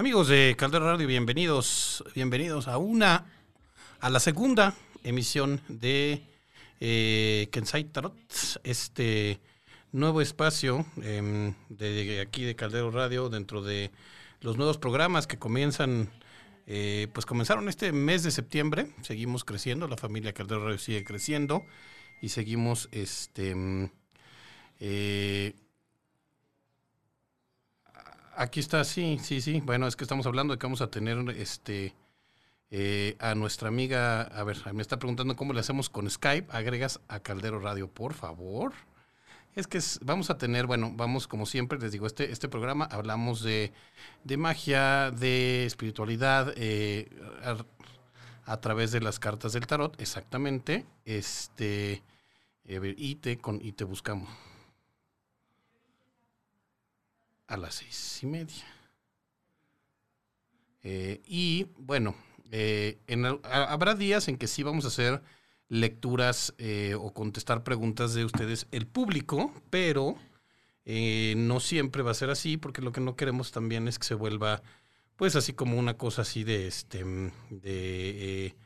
Amigos de Caldero Radio, bienvenidos, bienvenidos a una, a la segunda emisión de eh, Kensai Tarot, este nuevo espacio em, de aquí de Caldero Radio dentro de los nuevos programas que comienzan, eh, pues comenzaron este mes de septiembre, seguimos creciendo, la familia Caldero Radio sigue creciendo y seguimos este mm, eh, aquí está, sí, sí, sí. Bueno, es que estamos hablando de que vamos a tener este eh, a nuestra amiga, a ver, me está preguntando cómo le hacemos con Skype. Agregas a Caldero Radio, por favor. Es que vamos a tener, bueno, vamos como siempre, les digo, este, este programa hablamos de, de magia, de espiritualidad, eh, a, través de las cartas del tarot, exactamente. Este, eh, y, te, con, y te buscamos a las seis y media. Eh, y bueno, eh, habrá días en que sí vamos a hacer lecturas eh, o contestar preguntas de ustedes, el público, pero no siempre va a ser así, porque lo que no queremos también es que se vuelva, pues así como una cosa así de este, de,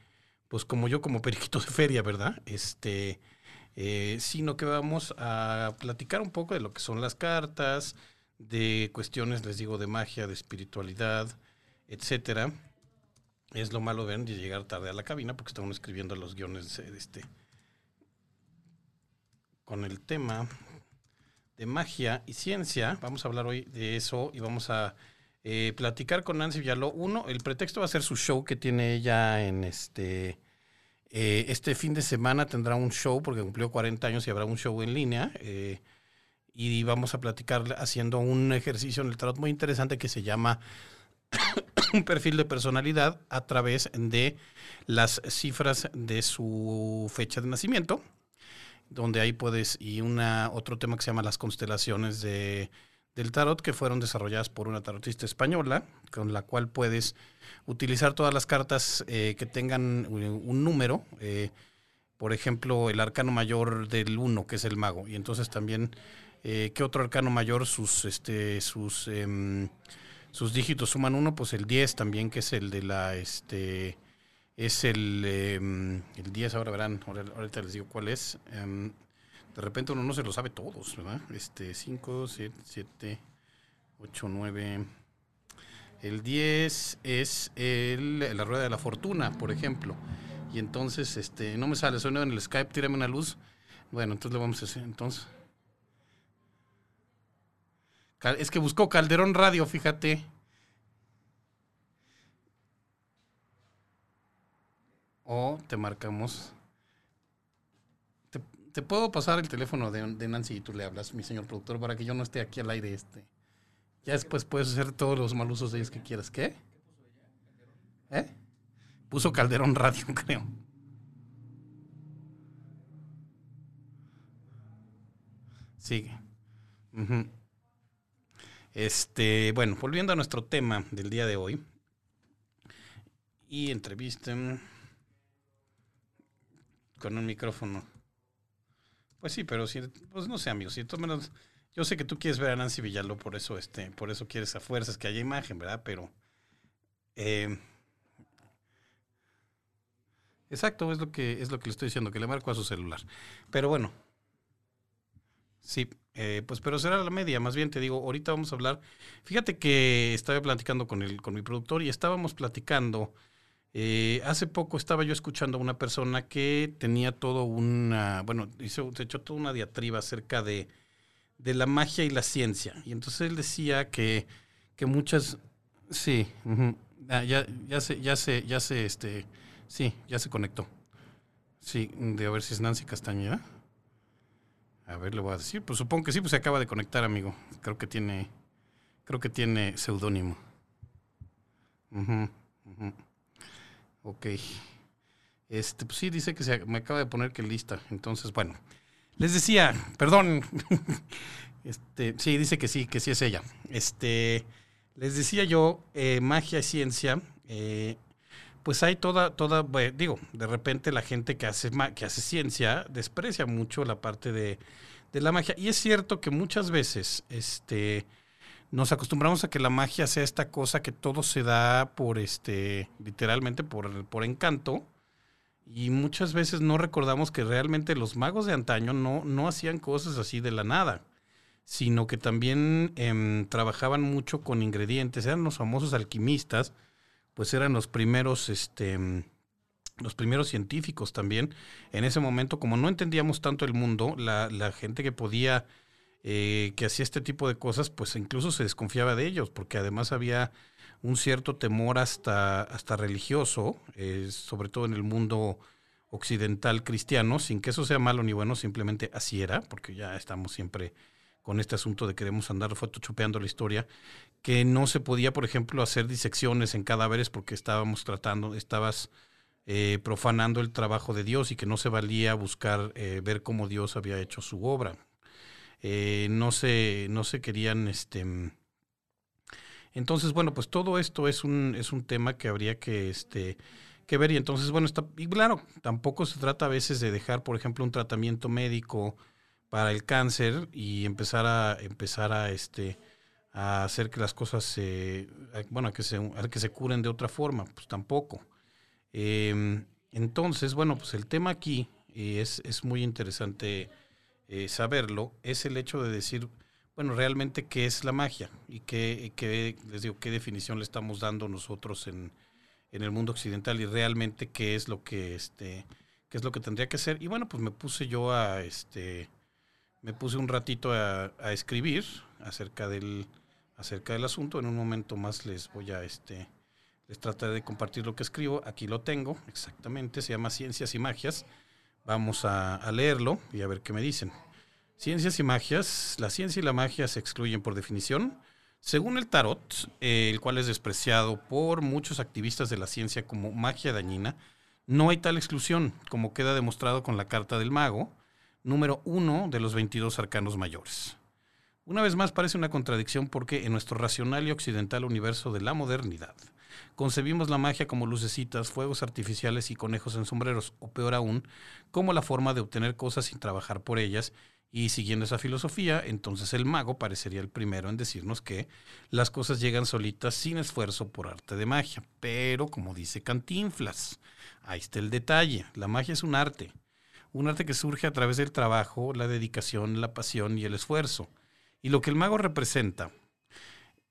pues como yo como periquito de feria, ¿verdad? Este, sino que vamos a platicar un poco de lo que son las cartas, de cuestiones, les digo, de magia, de espiritualidad, etcétera. Es lo malo, de llegar tarde a la cabina porque estamos escribiendo los guiones de este con el tema de magia y ciencia. Vamos a hablar hoy de eso y vamos a eh, platicar con Nancy Villaló. Uno, el pretexto va a ser su show que tiene ella en este... Eh, este fin de semana tendrá un show porque cumplió 40 años y habrá un show en línea. Eh, y vamos a platicar haciendo un ejercicio en el tarot muy interesante que se llama un perfil de personalidad a través de las cifras de su fecha de nacimiento, donde ahí puedes, y una, otro tema que se llama las constelaciones de, del tarot, que fueron desarrolladas por una tarotista española, con la cual puedes utilizar todas las cartas eh, que tengan un número. Eh, por ejemplo, el arcano mayor del 1, que es el mago, y entonces también eh, ¿Qué otro arcano mayor sus, este, sus, em, sus dígitos suman uno? Pues el 10 también, que es el de la, este, es el, em, el 10, ahora verán, ahorita les digo cuál es. Em, de repente uno no se lo sabe todos, ¿verdad? Este, 5, 7, 8, 9. El 10 es el, la rueda de la fortuna, por ejemplo. Y entonces, este, no me sale, suena en el Skype, tírame una luz. Bueno, entonces le vamos a hacer, entonces. Es que buscó Calderón Radio, fíjate. O te marcamos. Te, puedo pasar el teléfono de, Nancy y tú le hablas, mi señor productor, para que yo no esté aquí al aire este. Ya después puedes hacer todos los mal usos de ellos que quieras. ¿Qué? ¿Eh? Puso Calderón Radio, creo. Sigue. Este, bueno, volviendo a nuestro tema del día de hoy. Y entrevisten con un micrófono. Pues sí, pero si, pues no sé, amigos, si menos, yo sé que tú quieres ver a Nancy Villaló, por eso, este, por eso quieres a fuerzas que haya imagen, ¿verdad? Pero eh, exacto, es lo que es lo que le estoy diciendo, que le marco a su celular. Pero bueno, sí, eh, pues, pero será la media, más bien te digo, ahorita vamos a hablar. Fíjate que estaba platicando con, el, con mi productor y estábamos platicando. Eh, hace poco estaba yo escuchando a una persona que tenía todo una, bueno, hizo, se echó toda una diatriba acerca de, de la magia y la ciencia. Y entonces él decía que, que muchas, sí, ah, ya, ya se, ya se, ya se, este, sí, ya se conectó. Sí, de a ver si es Nancy Castañeda. A ver, le voy a decir. Pues supongo que sí, pues se acaba de conectar, amigo. Creo que tiene, creo que tiene seudónimo. Ok. Este, pues sí, dice que se, me acaba de poner que lista. Entonces, bueno. Les decía, perdón. este, sí, dice que sí, que sí es ella. Este, les decía yo, eh, magia y ciencia. Eh, pues hay toda, toda, digo, de repente la gente que hace, que hace ciencia desprecia mucho la parte de, la magia. Y es cierto que muchas veces, este, nos acostumbramos a que la magia sea esta cosa que todo se da por este, literalmente por, por encanto. Y muchas veces no recordamos que realmente los magos de antaño no, no hacían cosas así de la nada, sino que también em, trabajaban mucho con ingredientes, eran los famosos alquimistas, pues eran los primeros, este, los primeros científicos también. En ese momento, como no entendíamos tanto el mundo, la, la gente que podía eh, que hacía este tipo de cosas, pues incluso se desconfiaba de ellos, porque además había un cierto temor hasta, hasta religioso, eh, sobre todo en el mundo occidental cristiano, sin que eso sea malo ni bueno, simplemente así era, porque ya estamos siempre con este asunto de que queremos andar photoshopeando la historia, que no se podía, por ejemplo, hacer disecciones en cadáveres porque estábamos tratando, estabas eh, profanando el trabajo de Dios y que no se valía buscar ver cómo Dios había hecho su obra. Eh, no, se, no se querían... Este, entonces, bueno, pues todo esto es un, es un tema que habría que, este, que ver. Y entonces, bueno, está, y claro, tampoco se trata a veces de dejar, por ejemplo, un tratamiento médico para el cáncer y empezar a, empezar a, este, a hacer que las cosas se, bueno, que se, que se curen de otra forma, pues tampoco. Em, entonces, bueno, pues el tema aquí es, es muy interesante eh, saberlo es el hecho de decir, bueno, realmente qué es la magia y qué, qué, les digo, qué definición le estamos dando nosotros en, en, el mundo occidental y realmente qué es lo que este qué es lo que tendría que ser. Y bueno, pues me puse yo a este me puse un ratito a, a escribir acerca del acerca del asunto. En un momento más les voy a este les trataré de compartir lo que escribo. Aquí lo tengo, exactamente, se llama Ciencias y Magias Vamos a, leerlo y a ver qué me dicen. Ciencias y magias. La ciencia y la magia se excluyen por definición. Según el tarot, eh, el cual es despreciado por muchos activistas de la ciencia como magia dañina, no hay tal exclusión, como queda demostrado con la carta del mago, número uno de los 22 arcanos mayores. Una vez más parece una contradicción porque en nuestro racional y occidental universo de la modernidad, Concebimos la magia como lucecitas, fuegos artificiales y conejos en sombreros, o peor aún, como la forma de obtener cosas sin trabajar por ellas, y siguiendo esa filosofía, entonces el mago parecería el primero en decirnos que las cosas llegan solitas sin esfuerzo por arte de magia. Pero, como dice Cantinflas, ahí está el detalle, la magia es un arte, un arte que surge a través del trabajo, la dedicación, la pasión y el esfuerzo. Y lo que el mago representa,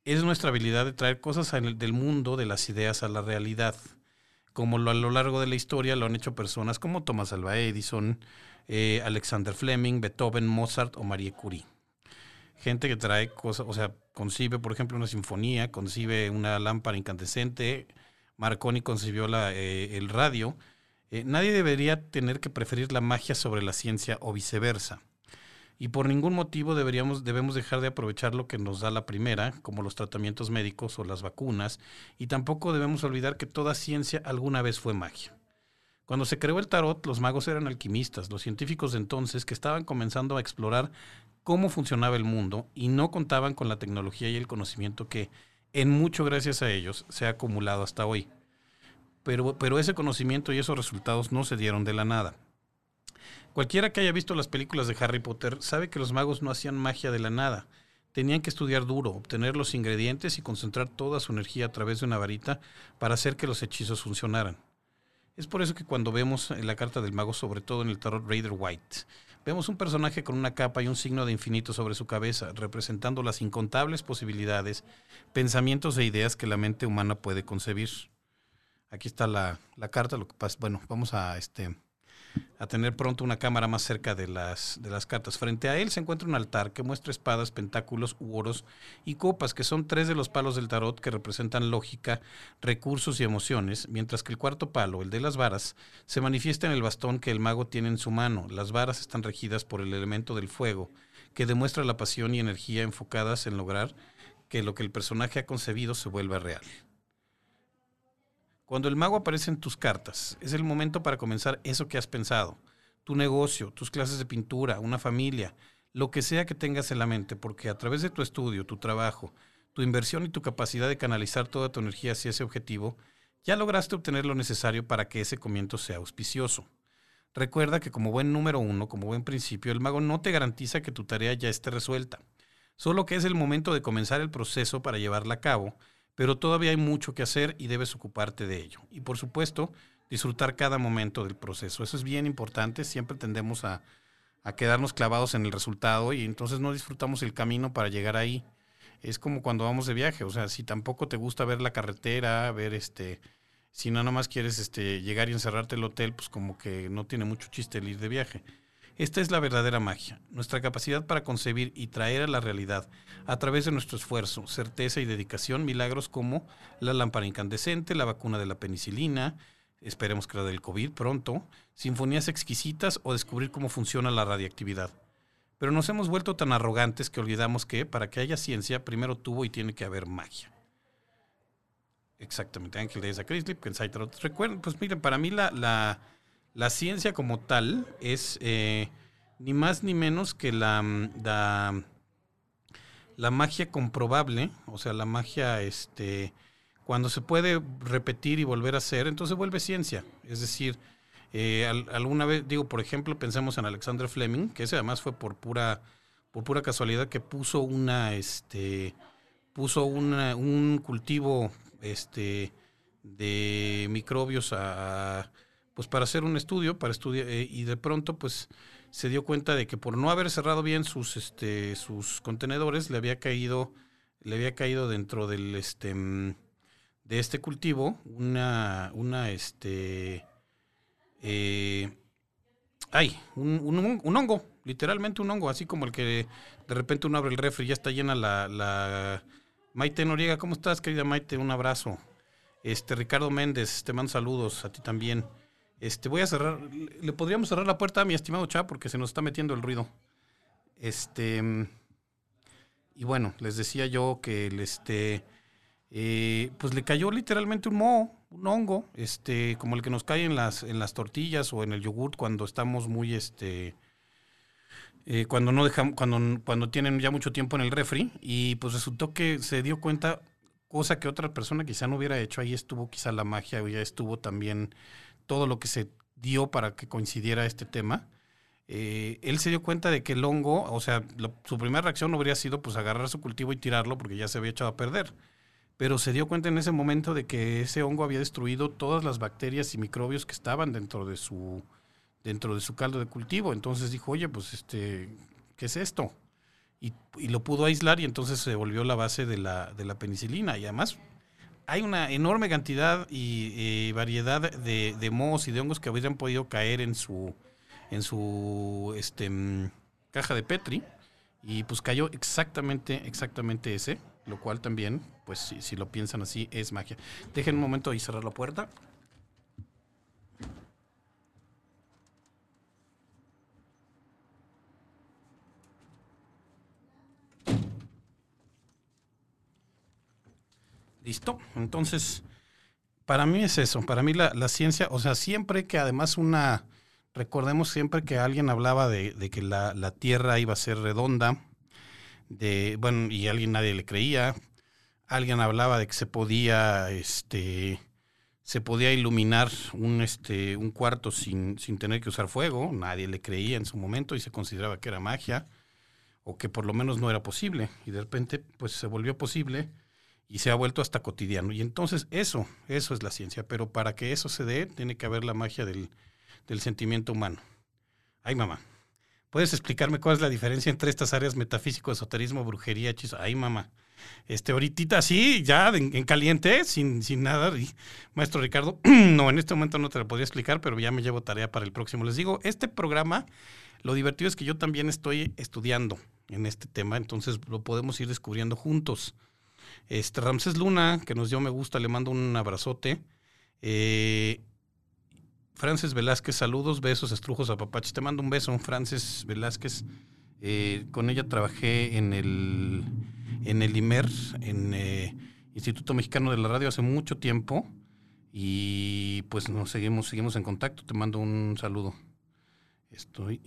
es nuestra habilidad de traer cosas del mundo de las ideas a la realidad, como lo, a lo largo de la historia lo han hecho personas como Thomas Alva Edison, eh, Alexander Fleming, Beethoven, Mozart o Marie Curie. Gente que trae cosas, o sea, concibe, por ejemplo, una sinfonía, concibe una lámpara incandescente, Marconi concibió la, eh, el radio. Eh, nadie debería tener que preferir la magia sobre la ciencia o viceversa y por ningún motivo deberíamos, debemos dejar de aprovechar lo que nos da la primera, como los tratamientos médicos o las vacunas, y tampoco debemos olvidar que toda ciencia alguna vez fue magia. Cuando se creó el tarot, los magos eran alquimistas, los científicos de entonces que estaban comenzando a explorar cómo funcionaba el mundo y no contaban con la tecnología y el conocimiento que, en mucho gracias a ellos, se ha acumulado hasta hoy. Pero, pero ese conocimiento y esos resultados no se dieron de la nada. Cualquiera que haya visto las películas de Harry Potter sabe que los magos no hacían magia de la nada. Tenían que estudiar duro, obtener los ingredientes y concentrar toda su energía a través de una varita para hacer que los hechizos funcionaran. Es por eso que cuando vemos en la carta del mago, sobre todo en el tarot Raider White, vemos un personaje con una capa y un signo de infinito sobre su cabeza, representando las incontables posibilidades, pensamientos e ideas que la mente humana puede concebir. Aquí está la, la carta, lo que pasa, bueno, vamos a este a tener pronto una cámara más cerca de las, de las cartas. Frente a él se encuentra un altar que muestra espadas, pentáculos u oros y copas, que son tres de los palos del tarot que representan lógica, recursos y emociones, mientras que el cuarto palo, el de las varas, se manifiesta en el bastón que el mago tiene en su mano. Las varas están regidas por el elemento del fuego, que demuestra la pasión y energía enfocadas en lograr que lo que el personaje ha concebido se vuelva real. Cuando el mago aparece en tus cartas, es el momento para comenzar eso que has pensado. Tu negocio, tus clases de pintura, una familia, lo que sea que tengas en la mente, porque a través de tu estudio, tu trabajo, tu inversión y tu capacidad de canalizar toda tu energía hacia ese objetivo, ya lograste obtener lo necesario para que ese comienzo sea auspicioso. Recuerda que como buen número uno, como buen principio, el mago no te garantiza que tu tarea ya esté resuelta. solo que es el momento de comenzar el proceso para llevarla a cabo, pero todavía hay mucho que hacer y debes ocuparte de ello. Y por supuesto, disfrutar cada momento del proceso. Eso es bien importante, siempre tendemos a, a quedarnos clavados en el resultado y entonces no disfrutamos el camino para llegar ahí. Es como cuando vamos de viaje, o sea, si tampoco te gusta ver la carretera, ver este, si no nomás quieres este, llegar y encerrarte en el hotel, pues como que no tiene mucho chiste el ir de viaje. Esta es la verdadera magia, nuestra capacidad para concebir y traer a la realidad, a través de nuestro esfuerzo, certeza y dedicación, milagros como la lámpara incandescente, la vacuna de la penicilina, esperemos que la del COVID pronto, sinfonías exquisitas o descubrir cómo funciona la radiactividad. Pero nos hemos vuelto tan arrogantes que olvidamos que para que haya ciencia primero tuvo y tiene que haber magia. Exactamente, Ángel de esa Crislip, Recuerden, pues miren, para mí la, la, la ciencia como tal es eh, ni más ni menos que la, la, la, magia comprobable, o sea, la magia, este, cuando se puede repetir y volver a hacer, entonces vuelve ciencia. Es decir, eh, alguna vez, digo, por ejemplo, pensemos en Alexander Fleming, que ese además fue por pura, por pura casualidad que puso una, este, puso un cultivo este, de microbios a, pues para hacer un estudio, para estudiar, eh, y de pronto pues se dio cuenta de que por no haber cerrado bien sus, este, sus contenedores, le había caído, le había caído dentro del, este, mm, de este cultivo una, una, este, eh, ay, un, un, hongo, literalmente un hongo, así como el que de repente uno abre el refri y ya está llena la, la Maite Noriega, ¿cómo estás, querida Maite? Un abrazo. Este, Ricardo Méndez, te mando saludos, a ti también. Este, voy a cerrar, le podríamos cerrar la puerta a mi estimado Chá porque se nos está metiendo el ruido. Este, y bueno, les decía yo que este, eh, pues le cayó literalmente un moho, un hongo, este, como el que nos cae en las, en las tortillas o en el yogurt cuando estamos muy, este, eh, cuando no dejamos, cuando, cuando tienen ya mucho tiempo en el refri, y pues resultó que se dio cuenta, cosa que otra persona quizá no hubiera hecho, ahí estuvo quizá la magia, o ya estuvo también todo lo que se dio para que coincidiera este tema. Eh, él se dio cuenta de que el hongo, o sea, su primera reacción no habría sido pues agarrar su cultivo y tirarlo porque ya se había echado a perder. Pero se dio cuenta en ese momento de que ese hongo había destruido todas las bacterias y microbios que estaban dentro de su, dentro de su caldo de cultivo. Entonces dijo, oye, pues este, ¿qué es esto? Y, lo pudo aislar y entonces se volvió la base de la, de la penicilina. Y además hay una enorme cantidad y variedad de, de mohos y de hongos que habrían podido caer en su, en su este, mm, caja de Petri. Y pues cayó exactamente, exactamente ese, lo cual también, pues si, si lo piensan así, es magia. Dejen un momento y cerrar la puerta. Listo. Entonces, para mí es eso. Para mí la, ciencia, o sea, siempre que además una, recordemos siempre que alguien hablaba de, que la, Tierra iba a ser redonda, de, bueno, y alguien nadie le creía. Alguien hablaba de que se podía, este, se podía iluminar un, este, un cuarto sin, sin tener que usar fuego. Nadie le creía en su momento y se consideraba que era magia o que por lo menos no era posible. Y de repente, pues se volvió posible y se ha vuelto hasta cotidiano. Y entonces eso, eso es la ciencia, pero para que eso se dé, tiene que haber la magia del, sentimiento humano. Ay, mamá, ¿puedes explicarme cuál es la diferencia entre estas áreas metafísico, esoterismo, brujería, hechizo? Ay, mamá. Este, ahorita sí, ya en, caliente, sin, sin nada. Maestro Ricardo, no, en este momento no te lo podría explicar, pero ya me llevo tarea para el próximo. Les digo, este programa, lo divertido es que yo también estoy estudiando en este tema, entonces lo podemos ir descubriendo juntos. Este, Ramsés Luna, que nos dio me gusta, le mando un abrazote. Eh, Frances Velázquez, saludos, besos, estrujos a papaches. Te mando un beso, Frances Velázquez. Eh, con ella trabajé en el, en el IMER, en eh, Instituto Mexicano de la Radio, hace mucho tiempo. Y pues nos seguimos, seguimos en contacto. Te mando un saludo. Estoy.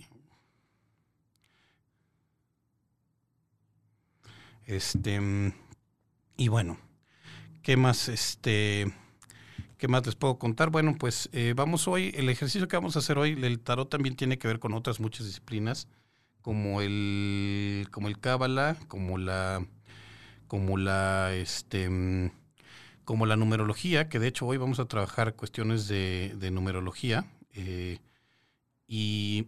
Este. Y bueno, ¿qué más, este, ¿qué más les puedo contar? Bueno, pues eh, vamos hoy, el ejercicio que vamos a hacer hoy, el tarot también tiene que ver con otras muchas disciplinas, como el, como el Cábala, como la, como la, este, como la numerología, que de hecho hoy vamos a trabajar cuestiones de, de numerología. Eh, y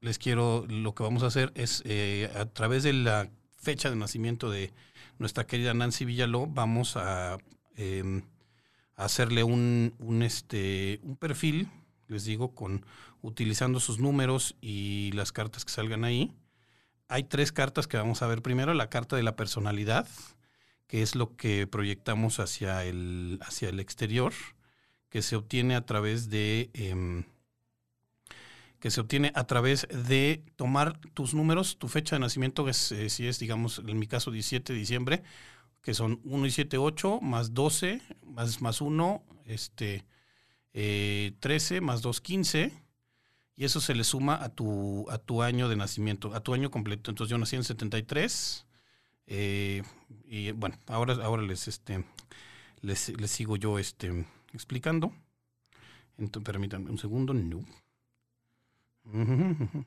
les quiero, lo que vamos a hacer es, eh, a través de la fecha de nacimiento de nuestra querida Nancy Villaló, vamos a, em, hacerle un, un, este, un perfil, les digo, con utilizando sus números y las cartas que salgan ahí. Hay tres cartas que vamos a ver primero. La carta de la personalidad, que es lo que proyectamos hacia el, hacia el exterior, que se obtiene a través de... Em, que se obtiene a través de tomar tus números, tu fecha de nacimiento, es, eh, si es, digamos, en mi caso, 17 de diciembre, que son 1 y 7, 8, más 12, más, más 1, este, eh, 13, más 2, 15, y eso se le suma a tu, a tu año de nacimiento, a tu año completo. Entonces yo nací en 73, eh, y bueno, ahora, ahora les, este, les, les sigo yo este, explicando. Entonces, permítanme un segundo, no.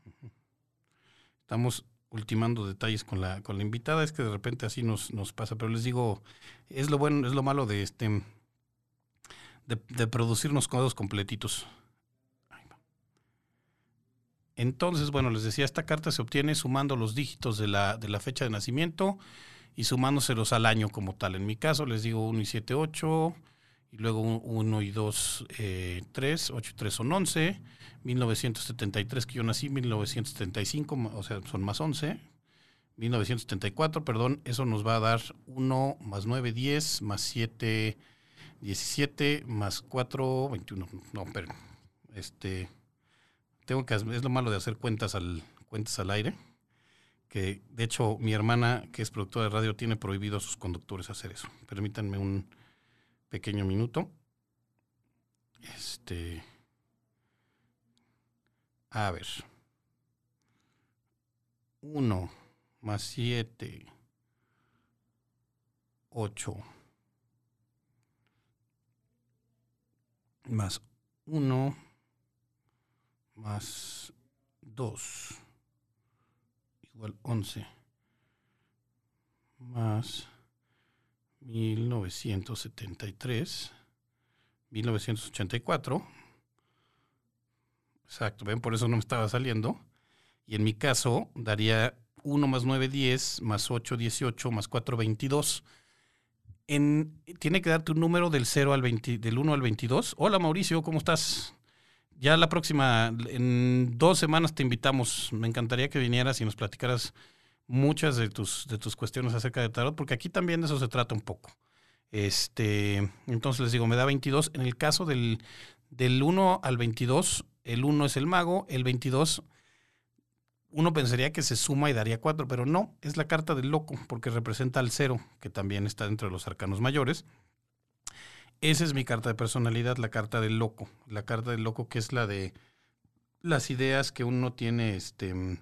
Estamos ultimando detalles con la, con la invitada, es que de repente así nos, nos pasa, pero les digo, es lo bueno, es lo malo de este de, producirnos codos completitos. Entonces, bueno, les decía, esta carta se obtiene sumando los dígitos de la, de la fecha de nacimiento y sumándoselos al año como tal. En mi caso les digo 1 y 7, 8, y luego 1 y 2, 3, 8 y 3 son 11, 1973 que yo nací, 1975, o sea, son más 11, 1974, perdón, eso nos va a dar 1 más 9, 10, más 7, 17, más 4, 21, no, pero, este, tengo que, es lo malo de hacer cuentas al, cuentas al aire, que de hecho mi hermana, que es productora de radio, tiene prohibido a sus conductores hacer eso. Permítanme un pequeño minuto. Este. A ver. 1 más 7, 8, más 1, más 2, igual 11, más 1973, 1984. Exacto, ven, por eso no me estaba saliendo. Y en mi caso daría 1 más 9, 10, más 8, 18, más 4, 22. En, tiene que darte un número del 0 al 20, del 1 al 22. Hola Mauricio, ¿cómo estás? Ya la próxima, en dos semanas te invitamos. Me encantaría que vinieras y nos platicaras muchas de tus, de tus cuestiones acerca de tarot, porque aquí también de eso se trata un poco. Este, entonces les digo, me da 22. En el caso del, del 1 al 22, el 1 es el mago, el 22 uno pensaría que se suma y daría 4, pero no, es la carta del loco, porque representa al cero, que también está dentro de los arcanos mayores. Esa es mi carta de personalidad, la carta del loco. La carta del loco que es la de las ideas que uno tiene, este,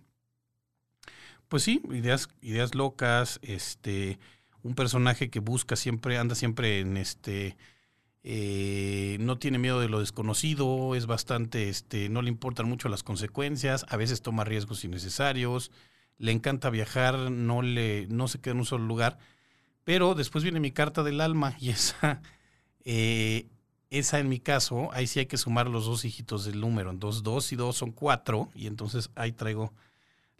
pues sí, ideas, ideas locas, este, un personaje que busca siempre, anda siempre en este, eh, no tiene miedo de lo desconocido, es bastante, este, no le importan mucho las consecuencias, a veces toma riesgos innecesarios, le encanta viajar, no le, no se queda en un solo lugar, pero después viene mi carta del alma y esa, eh, esa en mi caso, ahí sí hay que sumar los dos hijitos del número, entonces dos y dos son cuatro, y entonces ahí traigo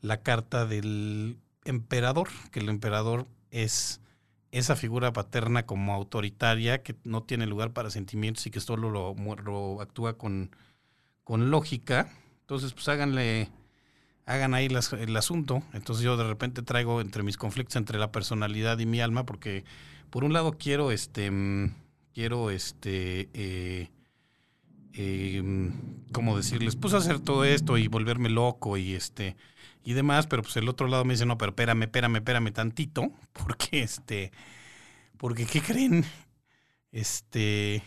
la carta del emperador, que el emperador es esa figura paterna como autoritaria que no tiene lugar para sentimientos y que solo lo, actúa con, con, lógica. Entonces, pues háganle, hagan ahí el asunto. Entonces yo de repente traigo entre mis conflictos entre la personalidad y mi alma, porque por un lado quiero, este, quiero, este, eh, eh, ¿cómo decirles? Pues hacer todo esto y volverme loco y este y demás, pero pues el otro lado me dice, no, pero espérame, espérame, espérame tantito, porque este, porque ¿qué creen? Este,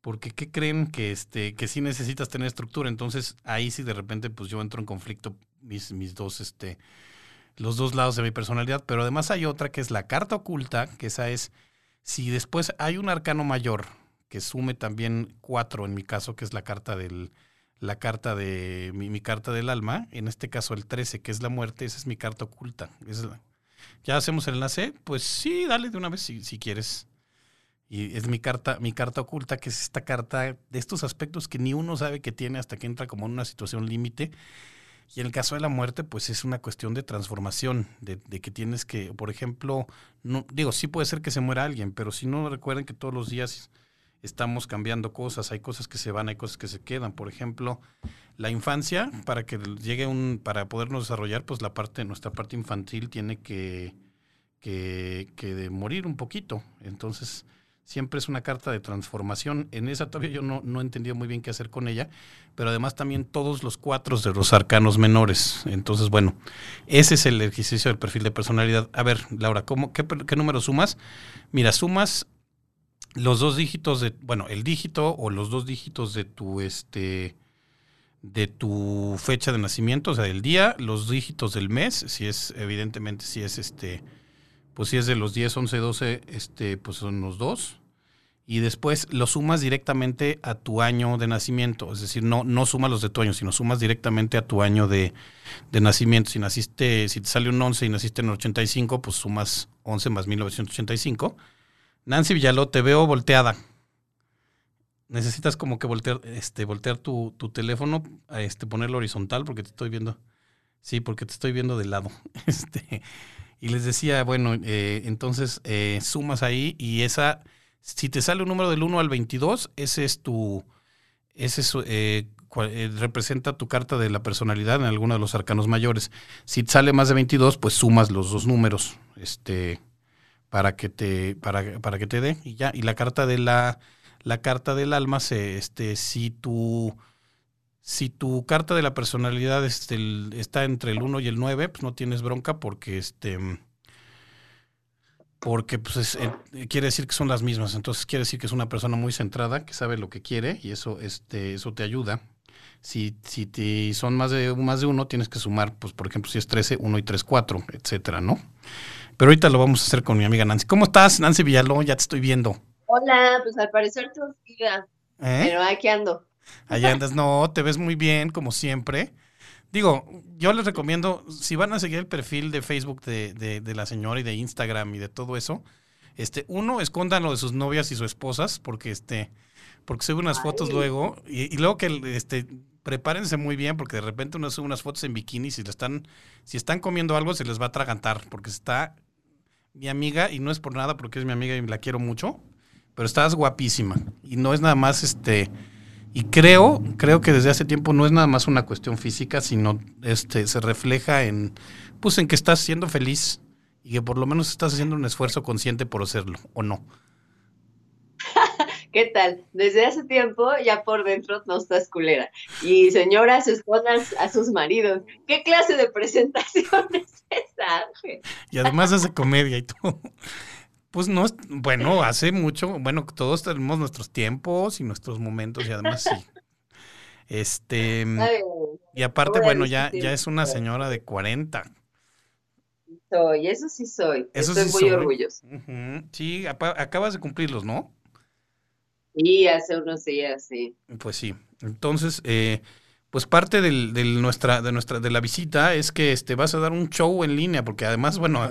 porque ¿qué creen? Que este, que sí necesitas tener estructura, entonces ahí sí de repente pues yo entro en conflicto mis, mis dos, este, los dos lados de mi personalidad, pero además hay otra que es la carta oculta, que esa es, si después hay un arcano mayor, que sume también cuatro en mi caso, que es la carta del, la carta de mi, carta del alma, en este caso el 13, que es la muerte, esa es mi carta oculta. ¿Ya hacemos el enlace? Pues sí, dale de una vez si, si quieres. Y es mi carta, mi carta oculta, que es esta carta de estos aspectos que ni uno sabe que tiene hasta que entra como en una situación límite. Y en el caso de la muerte, pues es una cuestión de transformación, de, de, que tienes que, por ejemplo, no, digo, sí puede ser que se muera alguien, pero si no recuerden que todos los días estamos cambiando cosas, hay cosas que se van, hay cosas que se quedan. Por ejemplo, la infancia, para que llegue un, para podernos desarrollar, pues la parte, nuestra parte infantil tiene que, que, que morir un poquito. Entonces, siempre es una carta de transformación. En esa todavía yo no, no he entendido muy bien qué hacer con ella, pero además también todos los cuatro de los arcanos menores. Entonces, bueno, ese es el ejercicio del perfil de personalidad. A ver, Laura, ¿cómo, qué, qué número sumas? Mira, sumas los dos dígitos de, bueno, el dígito o los dos dígitos de tu, este, de tu fecha de nacimiento, o sea, del día, los dígitos del mes, si es, evidentemente, si es este, pues si es de los 10, 11, 12, este, pues son los dos. Y después lo sumas directamente a tu año de nacimiento. Es decir, no, no sumas los de tu año, sino sumas directamente a tu año de, de nacimiento. Si naciste, si te sale un 11 y naciste en el 85, pues sumas 11 más 1985. Nancy Villaló, te veo volteada. Necesitas como que voltear, este, voltear tu, tu teléfono, este, ponerlo horizontal porque te estoy viendo. Sí, porque te estoy viendo de lado. Este, y les decía, bueno, eh, entonces eh, sumas ahí y esa, si te sale un número del 1 al 22, ese es tu, ese es, eh, representa tu carta de la personalidad en alguno de los arcanos mayores. Si sale más de 22, pues sumas los dos números, este, para que te, para, para que te dé y ya. Y la carta de la, la carta del alma, se, este, si tu si tu carta de la personalidad este, está entre el 1 y el 9, pues no tienes bronca porque este porque pues eh, quiere decir que son las mismas, entonces quiere decir que es una persona muy centrada, que sabe lo que quiere y eso este eso te ayuda. Si, si te, son más de más de uno, tienes que sumar, pues por ejemplo, si es 13, 1 y 3, 4, etcétera, ¿no? Pero ahorita lo vamos a hacer con mi amiga Nancy. ¿Cómo estás, Nancy Villalón? Ya te estoy viendo. Hola, pues al parecer tú ¿Eh? pero aquí ando. Allá andas, no, te ves muy bien, como siempre. Digo, yo les recomiendo, si van a seguir el perfil de Facebook de, de, la señora y de Instagram y de todo eso, este, uno, escondan lo de sus novias y sus esposas, porque este, porque sube unas fotos luego, y, luego que este, prepárense muy bien, porque de repente uno sube unas fotos en bikini, si le están, si están comiendo algo, se les va a atragantar, porque está mi amiga, y no es por nada, porque es mi amiga y la quiero mucho, pero estás guapísima. Y no es nada más este y creo, creo que desde hace tiempo no es nada más una cuestión física, sino este se refleja en pues en que estás siendo feliz y que por lo menos estás haciendo un esfuerzo consciente por hacerlo, ¿o no? ¿Qué tal? Desde hace tiempo ya por dentro no estás culera. Y señoras, esposas a sus maridos. ¿Qué clase de presentación es esa? Y además hace comedia y todo. Pues no, bueno, hace mucho, bueno, todos tenemos nuestros tiempos y nuestros momentos y además sí. Este, y aparte, bueno, ya, ya es una señora de 40. Soy, eso sí soy. Estoy muy orgulloso. Sí, acabas de cumplirlos, ¿no? Sí, hace unos días, sí. Pues sí. Entonces, eh, pues parte del, nuestra, de nuestra, de la visita es que este vas a dar un show en línea, porque además, bueno,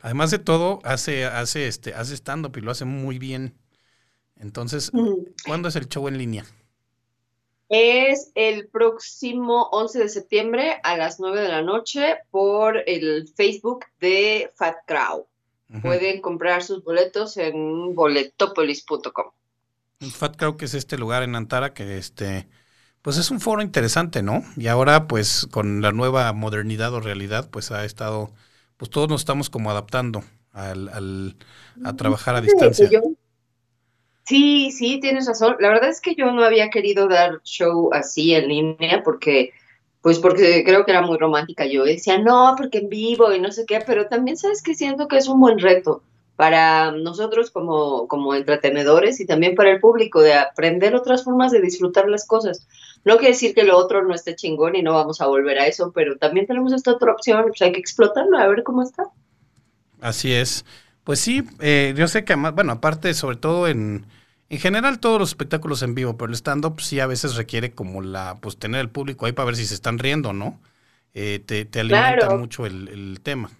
además de todo, hace, hace este, hace stand-up y lo hace muy bien. Entonces, ¿cuándo es el show en línea? Es el próximo 11 de septiembre a las 9 de la noche por el Facebook de Fat Crow. Pueden comprar sus boletos en boletopolis.com. Fat Crow, que es este lugar en Antara que este pues es un foro interesante, ¿no? Y ahora, pues, con la nueva modernidad o realidad, pues ha estado, pues todos nos estamos como adaptando al, al a trabajar a distancia. Sí, sí, tienes razón. La verdad es que yo no había querido dar show así en línea porque, pues porque creo que era muy romántica. Yo decía, no, porque en vivo y no sé qué, pero también sabes que siento que es un buen reto para nosotros como, como entretenedores y también para el público de aprender otras formas de disfrutar las cosas. No quiere decir que lo otro no esté chingón y no vamos a volver a eso, pero también tenemos esta otra opción, pues hay que explotarlo, a ver cómo está. Así es. Pues sí, eh, yo sé que, bueno, aparte, sobre todo en, en general todos los espectáculos en vivo, pero el stand-up sí a veces requiere como la, pues tener el público ahí para ver si se están riendo, ¿no? Eh, te, te alimenta mucho el, el, tema.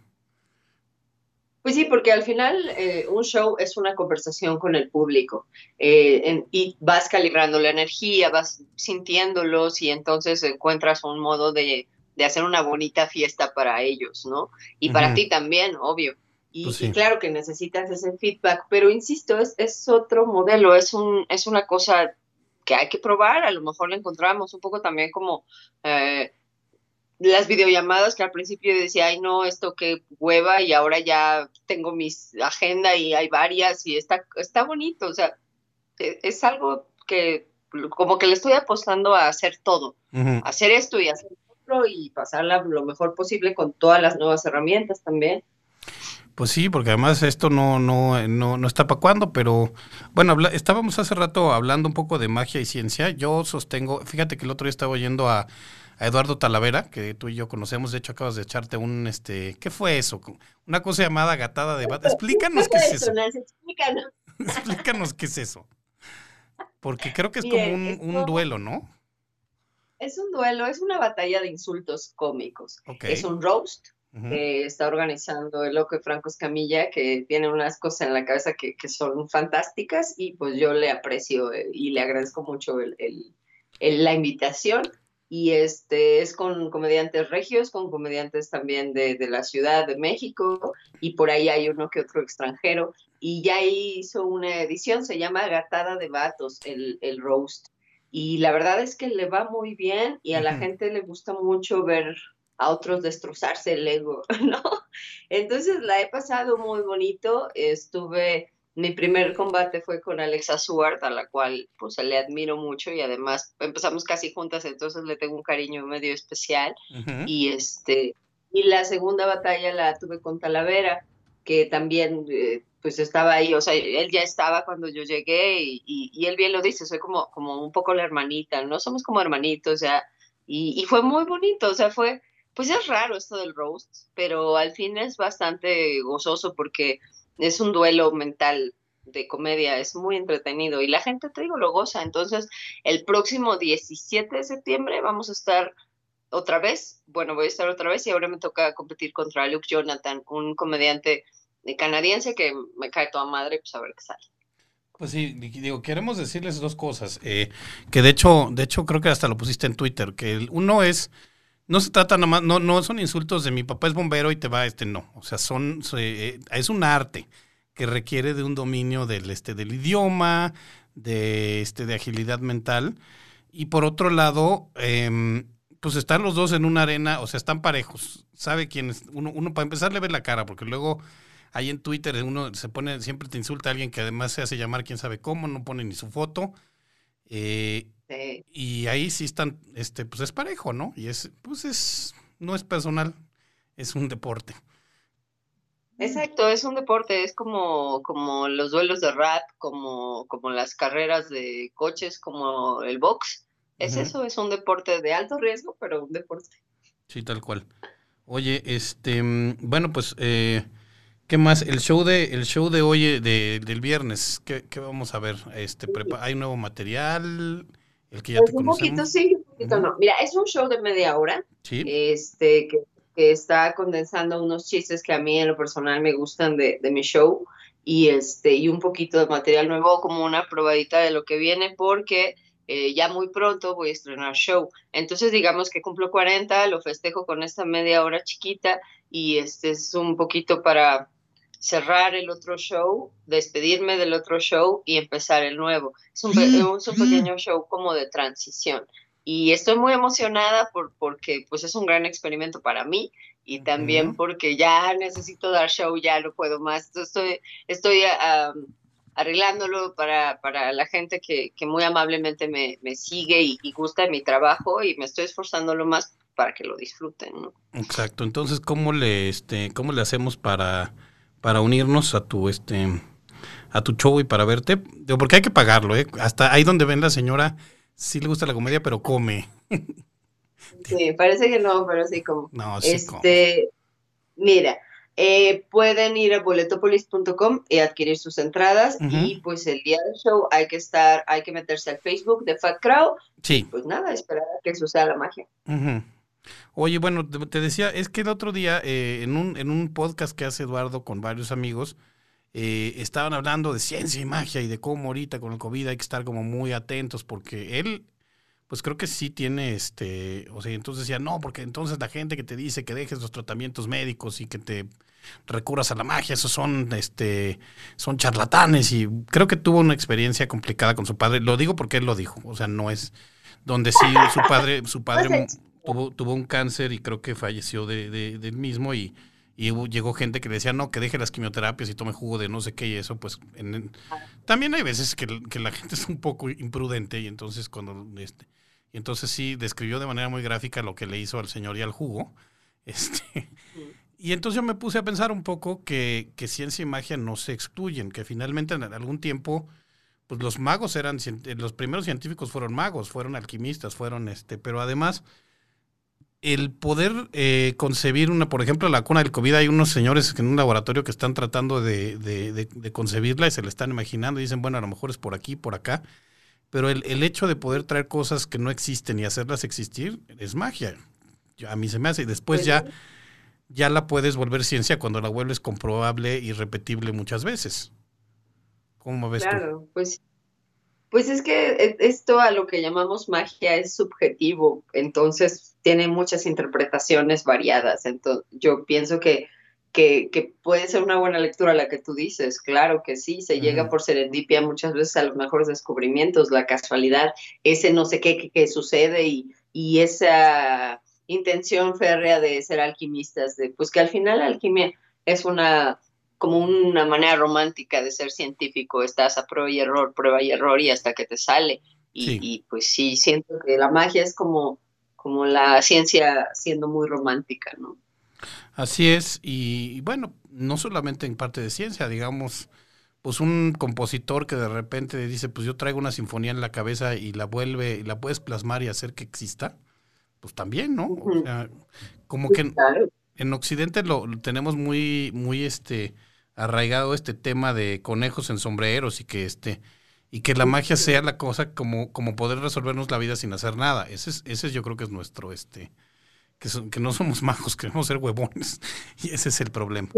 Pues sí, porque al final eh, un show es una conversación con el público eh, y vas calibrando la energía, vas sintiéndolos y entonces encuentras un modo de, de hacer una bonita fiesta para ellos, ¿no? Y para ti también, obvio. Pues y, claro que necesitas ese feedback, pero insisto, es, es otro modelo, es, un, es una cosa que hay que probar, a lo mejor lo encontramos un poco también como eh, las videollamadas que al principio decía, ay no, esto qué hueva y ahora ya tengo mis agenda y hay varias y está, está bonito, o sea, e, es, algo que como que le estoy apostando a hacer todo, hacer esto y hacer otro y pasarla lo mejor posible con todas las nuevas herramientas también. Pues sí, porque además esto no, no, no, está para cuándo, pero bueno, estábamos hace rato hablando un poco de magia y ciencia. Yo sostengo, fíjate que el otro día estaba oyendo a, Eduardo Talavera, que tú y yo conocemos, de hecho acabas de echarte un, este, ¿qué fue eso? Una cosa llamada gatada de bata. Explícanos qué, es eso. explícanos. explícanos qué es eso. Porque creo que es como un, duelo, ¿no? Es un duelo, es una batalla de insultos cómicos. Es un roast que está organizando el loco Franco Escamilla, que tiene unas cosas en la cabeza que, son fantásticas y pues yo le aprecio eh, y le agradezco mucho el, la invitación. Y este es con comediantes regios, con comediantes también de, de, la Ciudad de México, y por ahí hay uno que otro extranjero. Y ya hizo una edición, se llama Gatada de Vatos, el, el roast. Y la verdad es que le va muy bien y a la gente le gusta mucho ver a otros destrozarse el ego, ¿no? Entonces la he pasado muy bonito, estuve, mi primer combate fue con Alexa Suart, a la cual pues le admiro mucho y además empezamos casi juntas, entonces le tengo un cariño medio especial. Y este, y la segunda batalla la tuve con Talavera, que también eh, pues estaba ahí, o sea, él ya estaba cuando yo llegué y, y, él bien lo dice, soy como, como un poco la hermanita, no somos como hermanitos, o sea, y, y fue muy bonito, o sea, fue pues es raro esto del roast, pero al fin es bastante gozoso porque es un duelo mental de comedia, es muy entretenido y la gente, te digo, lo goza. Entonces, el próximo 17 de septiembre vamos a estar otra vez, bueno, voy a estar otra vez y ahora me toca competir contra Luke Jonathan, un comediante canadiense que me cae toda madre, pues a ver qué sale. Pues sí, digo, queremos decirles dos cosas, eh, que de hecho, de hecho creo que hasta lo pusiste en Twitter, que uno es no se trata nomás, no, no son insultos de mi papá es bombero y te va, este no. O sea, son, eh, es un arte que requiere de un dominio del, este, del idioma, de, este, de agilidad mental. Y por otro lado, em, pues están los dos en una arena, o sea, están parejos. Sabe quién es, uno, uno para empezar le ve la cara, porque luego ahí en Twitter uno se pone, siempre te insulta a alguien que además se hace llamar quién sabe cómo, no pone ni su foto. Eh, y ahí sí están, este, pues es parejo, ¿no? Y es, pues es, no es personal, es un deporte. Exacto, es un deporte, es como, como los duelos de rap, como, como las carreras de coches, como el box. Es eso, es un deporte de alto riesgo, pero un deporte. Sí, tal cual. Oye, este, bueno, pues, eh, ¿qué más? El show de, el show de hoy, eh, de, del viernes, ¿qué, ¿qué, vamos a ver? Este, ¿Hay nuevo material? El que ya pues un poquito sí, un poquito no. Mira, es un show de media hora. Este, que, está condensando unos chistes que a mí en lo personal me gustan de, mi show. Y este, y un poquito de material nuevo, como una probadita de lo que viene, porque eh, ya muy pronto voy a estrenar show. Entonces, digamos que cumplo 40, lo festejo con esta media hora chiquita y este es un poquito para cerrar el otro show, despedirme del otro show y empezar el nuevo. Es un, pequeño show como de transición. Y estoy muy emocionada por, porque pues es un gran experimento para mí y también porque ya necesito dar show, ya no puedo más. Estoy, estoy arreglándolo para, para, la gente que, que muy amablemente me, me sigue y, y, gusta mi trabajo y me estoy esforzando lo más para que lo disfruten. Exacto. Entonces, ¿cómo le, este, cómo le hacemos para para unirnos a tu este a tu show y para verte. porque hay que pagarlo, ¿eh? Hasta ahí donde ven la señora, sí le gusta la comedia, pero come. Sí, parece que no, pero sí como. No, sí este, Mira, eh, pueden ir a boletopolis.com y adquirir sus entradas. Y pues el día del show hay que estar, hay que meterse al Facebook de Fat Crow. Sí. Pues nada, esperar a que suceda la magia. Oye, bueno, te, decía, es que el otro día eh, en, un, en un podcast que hace Eduardo con varios amigos, eh, estaban hablando de ciencia y magia y de cómo ahorita con el COVID hay que estar como muy atentos porque él pues creo que sí tiene este, o sea, entonces decía, no, porque entonces la gente que te dice que dejes los tratamientos médicos y que te recurras a la magia, esos son, este, son charlatanes y creo que tuvo una experiencia complicada con su padre. Lo digo porque él lo dijo, o sea, no es donde sí su padre, su padre tuvo, tuvo un cáncer y creo que falleció de, de, del mismo y, y llegó gente que decía, no, que deje las quimioterapias y tome jugo de no sé qué y eso, pues también hay veces que, que, la gente es un poco imprudente y entonces cuando este, y entonces sí describió de manera muy gráfica lo que le hizo al señor y al jugo. Este, y entonces yo me puse a pensar un poco que, que, ciencia y magia no se excluyen, que finalmente en algún tiempo, pues los magos eran, los primeros científicos fueron magos, fueron alquimistas, fueron este, pero además el poder eh, concebir una, por ejemplo, la cuna del COVID, hay unos señores en un laboratorio que están tratando de, de, de concebirla y se la están imaginando y dicen, bueno, a lo mejor es por aquí, por acá pero el, el, hecho de poder traer cosas que no existen y hacerlas existir es magia. A mí se me hace. Y después ya, ya la puedes volver ciencia cuando la vuelves comprobable y repetible muchas veces. ¿Cómo ves claro, pues pues es que e, esto a lo que llamamos magia es subjetivo, entonces tiene muchas interpretaciones variadas. Entonces, yo pienso que que, puede ser una buena lectura la que tú dices, claro que sí, se llega por serendipia muchas veces a los mejores descubrimientos, la casualidad, ese no sé qué que, sucede y, y, esa intención férrea de ser alquimistas, de pues que al final la alquimia es una como una manera romántica de ser científico, estás a prueba y error, prueba y error y hasta que te sale. Y, y pues sí, siento que la magia es como, como la ciencia siendo muy romántica, ¿no? Así es, y, bueno, no solamente en parte de ciencia, digamos, pues un compositor que de repente dice, pues yo traigo una sinfonía en la cabeza y la vuelve, y la puedes plasmar y hacer que exista, pues también, ¿no? O sea, como que en, Occidente lo, tenemos muy, muy este arraigado este tema de conejos en sombreros y que este y que la magia sea la cosa como, como poder resolvernos la vida sin hacer nada. Ese es, ese yo creo que es nuestro este que, que no somos majos, queremos ser huevones. Y ese es el problema.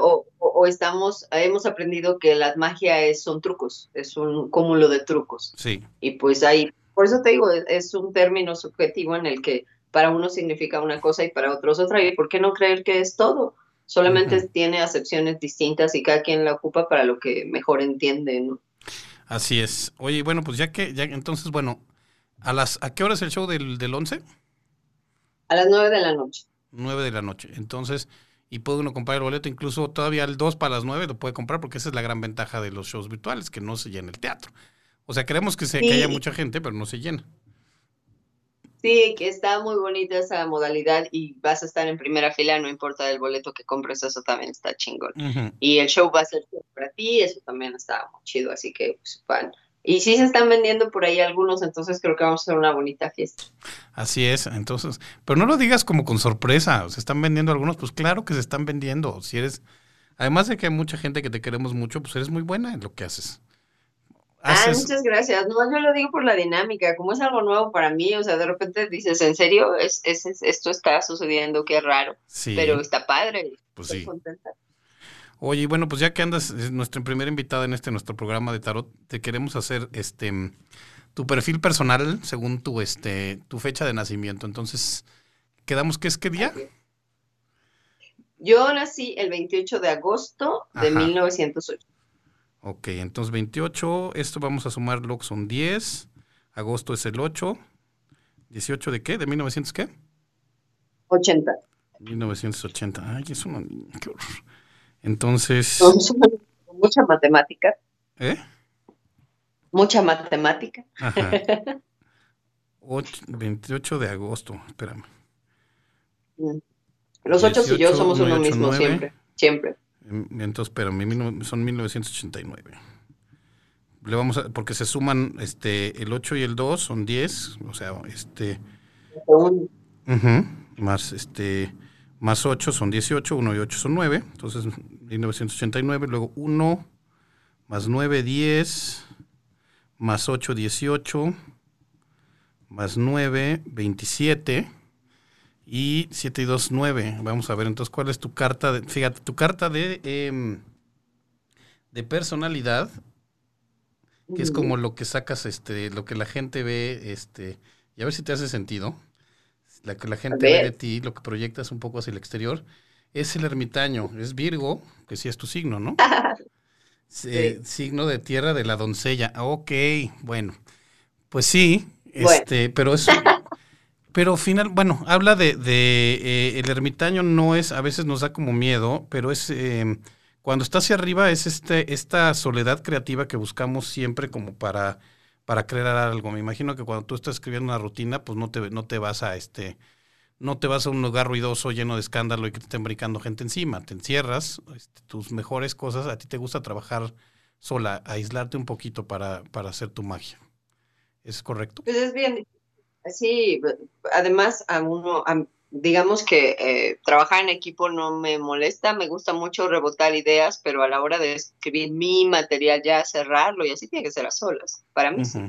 o, o, estamos, hemos aprendido que la magia es, son trucos, es un cúmulo de trucos. Sí. Y pues ahí, por eso te digo, es, un término subjetivo en el que para uno significa una cosa y para otros otra. ¿Y por qué no creer que es todo? Solamente tiene acepciones distintas y cada quien la ocupa para lo que mejor entiende, ¿no? Así es. Oye, bueno, pues ya que, ya entonces, bueno, ¿a las a qué hora es el show del, del 11? A las nueve de la noche. Nueve de la noche. Entonces, y puede uno comprar el boleto, incluso todavía el 2 para las 9 lo puede comprar, porque esa es la gran ventaja de los shows virtuales, que no se llena el teatro. O sea, queremos que, se, que haya mucha gente, pero no se llena. Sí, que está muy bonita esa modalidad y vas a estar en primera fila, no importa el boleto que compres, eso también está chingón. Y el show va a ser para ti, eso también está muy chido, así que pues, y sí se están vendiendo por ahí algunos, entonces creo que vamos a hacer una bonita fiesta. Así es, entonces, pero no lo digas como con sorpresa, se están vendiendo algunos, pues claro que se están vendiendo. Si eres, además de que hay mucha gente que te queremos mucho, pues eres muy buena en lo que haces. Ah, muchas gracias. No, yo lo digo por la dinámica, como es algo nuevo para mí, o sea, de repente dices, ¿en serio? Es, es, esto está sucediendo, qué raro. Sí. Pero está padre. Pues sí. Oye, bueno, pues ya que andas, nuestra primera invitada en este nuestro programa de tarot, te queremos hacer este tu perfil personal según tu este tu fecha de nacimiento. Entonces, quedamos que es qué día? Yo nací el 28 de agosto de 1908. Ok, entonces 28, esto vamos a sumarlo, son 10, agosto es el 8, 18 de qué? ¿De 1900 qué? 80. 1980, ay, es una qué horror. Entonces. mucha matemática. ¿Eh? Mucha matemática. Ajá. 28 de agosto, espérame. Mm. Los ocho y yo somos uno mismo siempre, siempre. Entonces, espérame, son 1989. Le vamos a, porque se suman este el 8 y el 2 son 10, o sea, este uh más este más 8 son 18, 1 y 8 son 9, entonces 1989, luego 1 más 9, 10, más 8, 18, más 9, 27 y 7 y 2, 9. Vamos a ver entonces cuál es tu carta, de, fíjate, tu carta de, eh, de personalidad, que es como lo que sacas, este, lo que la gente ve, este, y a ver si te hace sentido la que la gente ve de ti, lo que proyectas un poco hacia el exterior, es el ermitaño, es Virgo, que sí es tu signo, ¿no? signo de tierra de la doncella. Ok, bueno, pues sí, este, pero es, pero final, bueno, habla de, de eh, el ermitaño no es, a veces nos da como miedo, pero es em, cuando está hacia arriba es este, esta soledad creativa que buscamos siempre como para para crear algo. Me imagino que cuando tú estás escribiendo una rutina, pues no te, no te vas a este, no te vas a un lugar ruidoso lleno de escándalo y que te estén brincando gente encima. Te encierras, este, tus mejores cosas, a ti te gusta trabajar sola, aislarte un poquito para, para hacer tu magia. ¿Es correcto? Pues es bien, sí, además a uno, digamos que eh, trabajar en equipo no me molesta, me gusta mucho rebotar ideas, pero a la hora de escribir mi material ya cerrarlo y así tiene que ser a solas, para mí sí.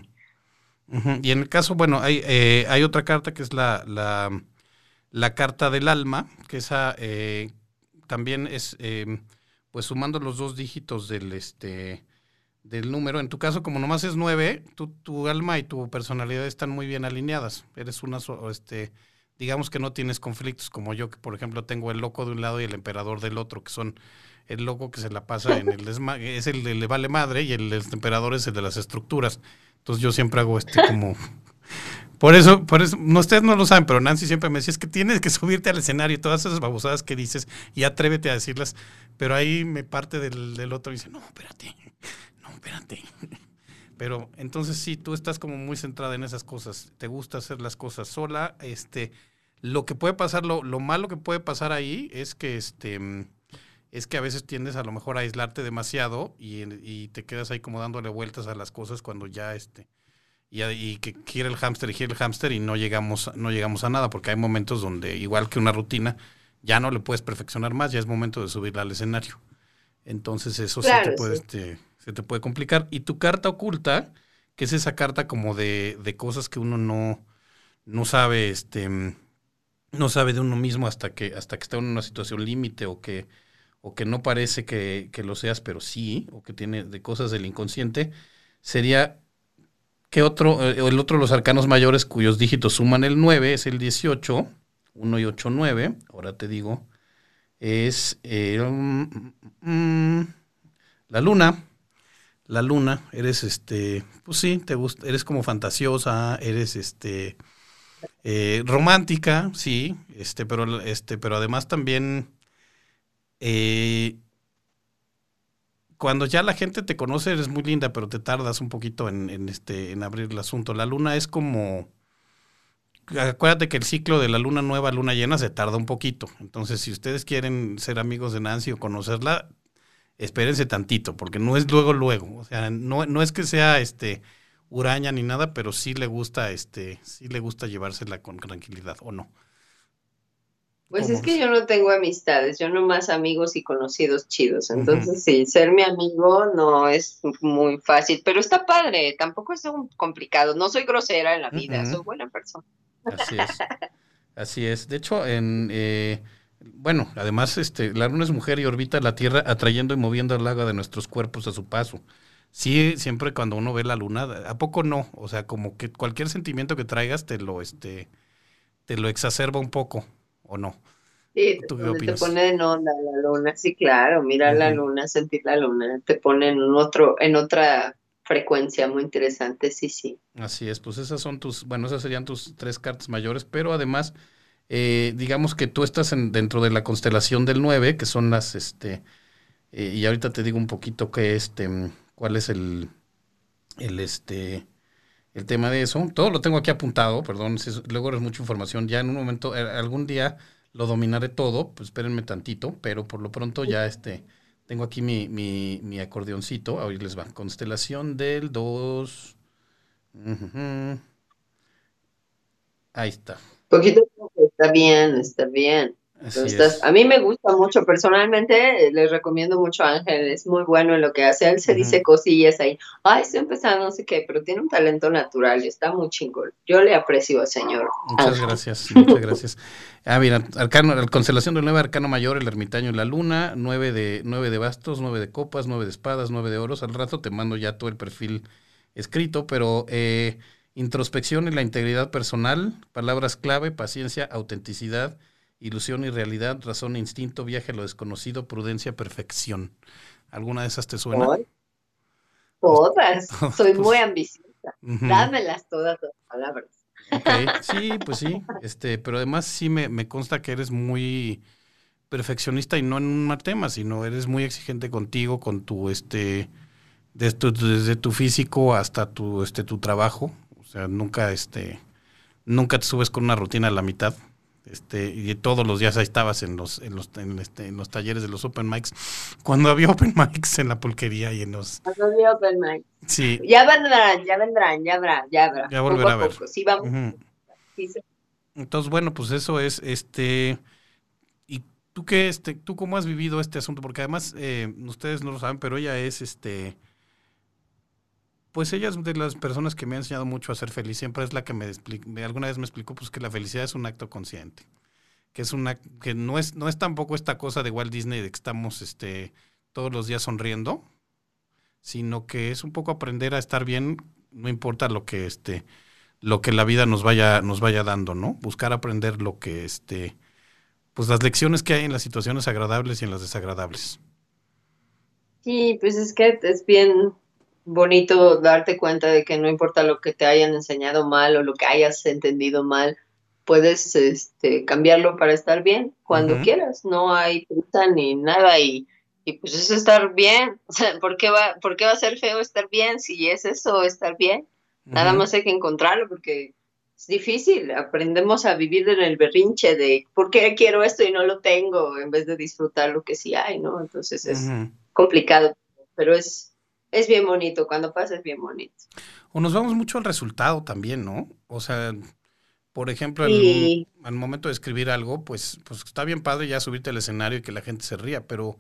Y en el caso, bueno, hay, eh, hay otra carta que es la, la, carta del alma, que esa eh, también es, pues sumando los dos dígitos del, este, del número. En tu caso, como nomás es nueve, tu, tu alma y tu personalidad están muy bien alineadas. Eres una, este, digamos que no tienes conflictos como yo, que por ejemplo tengo el loco de un lado y el emperador del otro, que son el loco que se la pasa en el es el de le vale madre y el, emperador es el de las estructuras. Entonces yo siempre hago este como por eso, por eso, no, ustedes no lo saben, pero Nancy siempre me decía, es que tienes que subirte al escenario todas esas babosadas que dices y atrévete a decirlas, pero ahí me parte del, del otro y dice, no, espérate, espérate. Pero entonces sí, tú estás como muy centrada en esas cosas, te gusta hacer las cosas sola, este, lo que puede pasar, lo, lo malo que puede pasar ahí es que este es que a veces tiendes a lo mejor a aislarte demasiado y, y te quedas ahí como dándole vueltas a las cosas cuando ya este y, que quiere el hámster y quiere el hámster y no llegamos no llegamos a nada porque hay momentos donde igual que una rutina ya no le puedes perfeccionar más ya es momento de subirla al escenario entonces eso sí te puede este, se te puede complicar. Y tu carta oculta, que es esa carta como de, de cosas que uno no, no sabe, este, no sabe de uno mismo hasta que, hasta que está en una situación límite o que, o que no parece que, que, lo seas, pero sí, o que tiene de cosas del inconsciente, sería que otro, eh, el otro de los arcanos mayores cuyos dígitos suman el 9 es el 18, 1 y 8, 9, ahora te digo, es eh, mm, mm, mm, la luna, la luna, eres este, pues sí, te gusta, eres como fantasiosa, eres este eh, romántica, sí, este, pero este, pero además también eh, cuando ya la gente te conoce eres muy linda, pero te tardas un poquito en, en, este, en abrir el asunto. La luna es como acuérdate que el ciclo de la luna nueva, luna llena, se tarda un poquito. Entonces, si ustedes quieren ser amigos de Nancy o conocerla, espérense tantito, porque no es luego, luego. O sea, no, no es que sea este uraña ni nada, pero sí le gusta, este, sí le gusta llevársela con tranquilidad, ¿o no? Pues es que yo no tengo amistades, yo nomás amigos y conocidos chidos. Entonces, sí, ser mi amigo no es muy fácil, pero está padre, tampoco es un complicado. No soy grosera en la vida, soy buena persona. Así es. Así es. De hecho, en eh, bueno, además, este, la luna es mujer y orbita la Tierra atrayendo y moviendo el agua de nuestros cuerpos a su paso. Sí, siempre cuando uno ve la luna, ¿a poco no? O sea, como que cualquier sentimiento que traigas te lo, este, te lo exacerba un poco, ¿o no? Sí, te, pone en onda la luna, sí, claro, mirar la luna, sentir la luna, te pone en otro, en otra frecuencia muy interesante, sí, sí. Así es, pues esas son tus, bueno, esas serían tus tres cartas mayores, pero además eh, digamos que tú estás en, dentro de la constelación del 9, que son las, este, eh, y ahorita te digo un poquito qué, este, cuál es el, el, este, el tema de eso. Todo lo tengo aquí apuntado, perdón, si luego es mucha información. Ya en un momento, eh, algún día lo dominaré todo, pues espérenme tantito, pero por lo pronto ya, este, tengo aquí mi, mi, mi acordeoncito, ahí les va. Constelación del 2. Ahí está. Poquito está bien, está bien. A mí me gusta mucho, personalmente les recomiendo mucho a Ángel, es muy bueno en lo que hace, él se dice cosillas ahí, ay, estoy empezando, no sé qué, pero tiene un talento natural, está muy chingón, yo le aprecio al señor. Muchas gracias, muchas gracias. Ah, mira, arcano, la constelación del nueve arcano mayor, el ermitaño y la luna, nueve de, nueve de bastos, nueve de copas, nueve de espadas, nueve de oros, al rato te mando ya todo el perfil escrito, pero eh, introspección y la integridad personal, palabras clave, paciencia, autenticidad, ilusión y realidad, razón e instinto, viaje a lo desconocido, prudencia, perfección. ¿Alguna de esas te suena? Todas. Soy pues, muy ambiciosa. Dámelas todas las palabras. Ok, sí, pues sí. Este, pero además sí me, me consta que eres muy perfeccionista y no en un tema, sino eres muy exigente contigo, con tu este desde tu, desde tu físico hasta tu este tu trabajo. O sea, nunca este nunca te subes con una rutina a la mitad. Este, y todos los días ahí estabas en los, en los, en, este, en los talleres de los open mics, cuando había open mics en la pulquería y en los... Cuando había open mics. Sí. Ya vendrán, ya vendrán, ya habrá, ya habrá. Ya volverá a, ver. Sí, vamos. Entonces, bueno, pues eso es, este, y tú qué, este, tú cómo has vivido este asunto, porque además, eh, ustedes no lo saben, pero ella es, este, pues ella es de las personas que me ha enseñado mucho a ser feliz. Siempre es la que me explica, alguna vez me explicó pues que la felicidad es un acto consciente. Que es una, que no es, no es tampoco esta cosa de Walt Disney de que estamos este, todos los días sonriendo, sino que es un poco aprender a estar bien, no importa lo que este, lo que la vida nos vaya, nos vaya dando, ¿no? Buscar aprender lo que este, pues las lecciones que hay en las situaciones agradables y en las desagradables. Sí, pues es que es bien, bonito darte cuenta de que no importa lo que te hayan enseñado mal o lo que hayas entendido mal, puedes este, cambiarlo para estar bien cuando quieras. No hay prisa ni nada y, y pues es estar bien. O sea, ¿por qué, va, ¿por qué va a ser feo estar bien si es eso, estar bien? Nada más hay que encontrarlo porque es difícil. Aprendemos a vivir en el berrinche de por qué quiero esto y no lo tengo en vez de disfrutar lo que sí hay, ¿no? Entonces es complicado, pero es es bien bonito, cuando pasa es bien bonito. O nos vamos mucho al resultado también, ¿no? O sea, por ejemplo, al momento de escribir algo, pues, pues está bien padre ya subirte al escenario y que la gente se ría, pero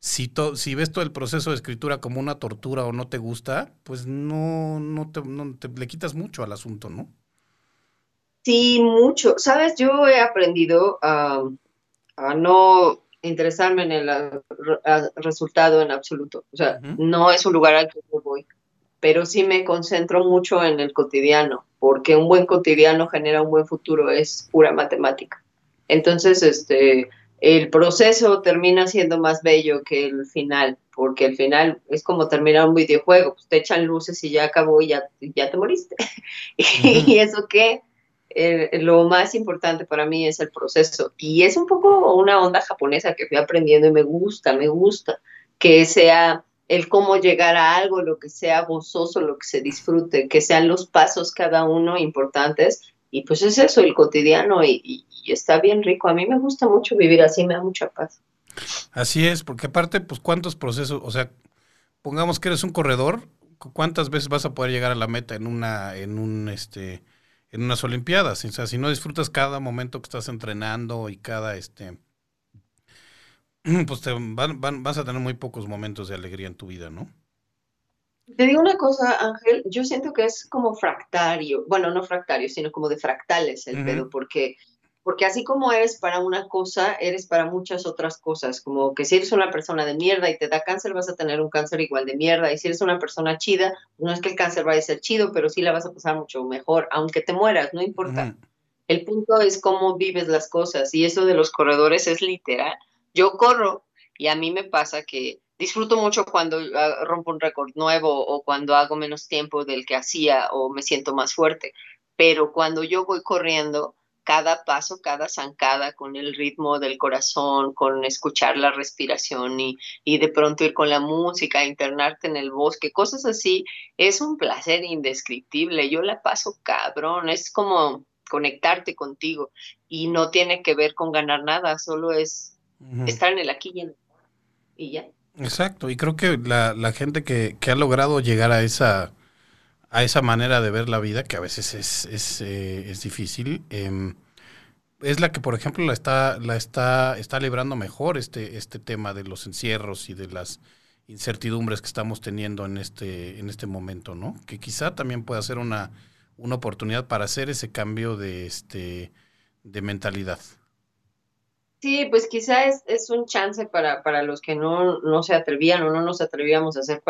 si, si ves todo el proceso de escritura como una tortura o no te gusta, pues no, no, te, no te le quitas mucho al asunto, ¿no? Sí, mucho. Sabes, yo he aprendido a no interesarme en el resultado en absoluto. O sea, no es un lugar al que yo voy, pero sí me concentro mucho en el cotidiano, porque un buen cotidiano genera un buen futuro, es pura matemática. Entonces, este, el proceso termina siendo más bello que el final, porque el final es como terminar un videojuego, pues te echan luces y ya acabó y ya, ya te moriste. ¿Y eso qué? Lo más importante para mí es el proceso. Y es un poco una onda japonesa que fui aprendiendo y me gusta, me gusta que sea el cómo llegar a algo, lo que sea gozoso, lo que se disfrute, que sean los pasos cada uno importantes. Y pues es eso, el cotidiano, y, está bien rico. A mí me gusta mucho vivir así, me da mucha paz. Así es, porque aparte, pues cuántos procesos, o sea, pongamos que eres un corredor, ¿cuántas veces vas a poder llegar a la meta en una, en un, este, en unas Olimpiadas. O sea, si no disfrutas cada momento que estás entrenando y cada este pues te van, vas a tener muy pocos momentos de alegría en tu vida, ¿no? Te digo una cosa, Ángel, yo siento que es como fractario, bueno, no fractario, sino como de fractales el pedo, porque porque así como eres para una cosa, eres para muchas otras cosas, como que si eres una persona de mierda y te da cáncer, vas a tener un cáncer igual de mierda, y si eres una persona chida, no es que el cáncer vaya a ser chido, pero sí la vas a pasar mucho mejor, aunque te mueras, no importa. El punto es cómo vives las cosas, y eso de los corredores es literal. Yo corro y a mí me pasa que disfruto mucho cuando ah, rompo un récord nuevo o cuando hago menos tiempo del que hacía o me siento más fuerte, pero cuando yo voy corriendo, cada paso, cada zancada con el ritmo del corazón, con escuchar la respiración y, y, de pronto ir con la música, internarte en el bosque, cosas así, es un placer indescriptible. Yo la paso cabrón, es como conectarte contigo y no tiene que ver con ganar nada, solo es estar en el aquí y, en y ya. Exacto, y creo que la, la gente que, que ha logrado llegar a esa a esa manera de ver la vida, que a veces es, es, eh, es difícil, em, es la que, por ejemplo, la está, la está, está librando mejor este, este tema de los encierros y de las incertidumbres que estamos teniendo en este, en este momento, ¿no? Que quizá también pueda ser una, una oportunidad para hacer ese cambio de, este, de mentalidad. Sí, pues quizá es, es un chance para, para los que no, no se atrevían o no nos atrevíamos a hacer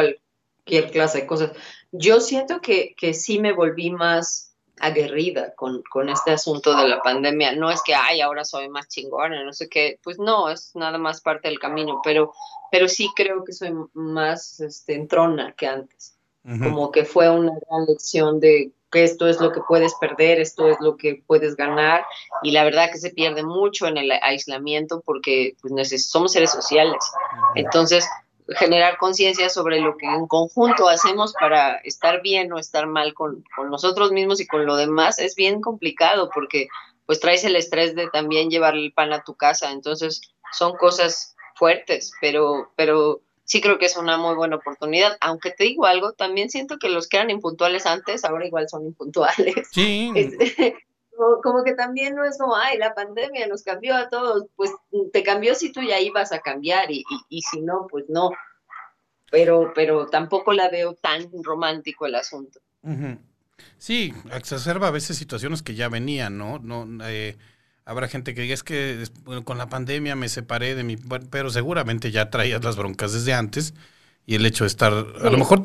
cualquier clase de cosas. Yo siento que, que sí me volví más aguerrida con, con este asunto de la pandemia. No es que, ay, ahora soy más chingona, no sé qué, pues no, es nada más parte del camino, pero, pero sí creo que soy más este, entrona que antes. Como que fue una gran lección de que esto es lo que puedes perder, esto es lo que puedes ganar, y la verdad que se pierde mucho en el aislamiento porque pues, somos seres sociales. Entonces, generar conciencia sobre lo que en conjunto hacemos para estar bien o estar mal con, nosotros mismos y con lo demás es bien complicado porque pues traes el estrés de también llevar el pan a tu casa, entonces son cosas fuertes, pero, pero sí creo que es una muy buena oportunidad, aunque te digo algo, también siento que los que eran impuntuales antes ahora igual son impuntuales. Sí. como que también no es como, ay, la pandemia nos cambió a todos, pues te cambió si tú ya ibas a cambiar y, y, si no, pues no. Pero, pero tampoco la veo tan romántico el asunto. Sí, exacerba a veces situaciones que ya venían, ¿no? no eh, habrá gente que diga, es que con la pandemia me separé de mi... Pero seguramente ya traías las broncas desde antes y el hecho de estar, a lo mejor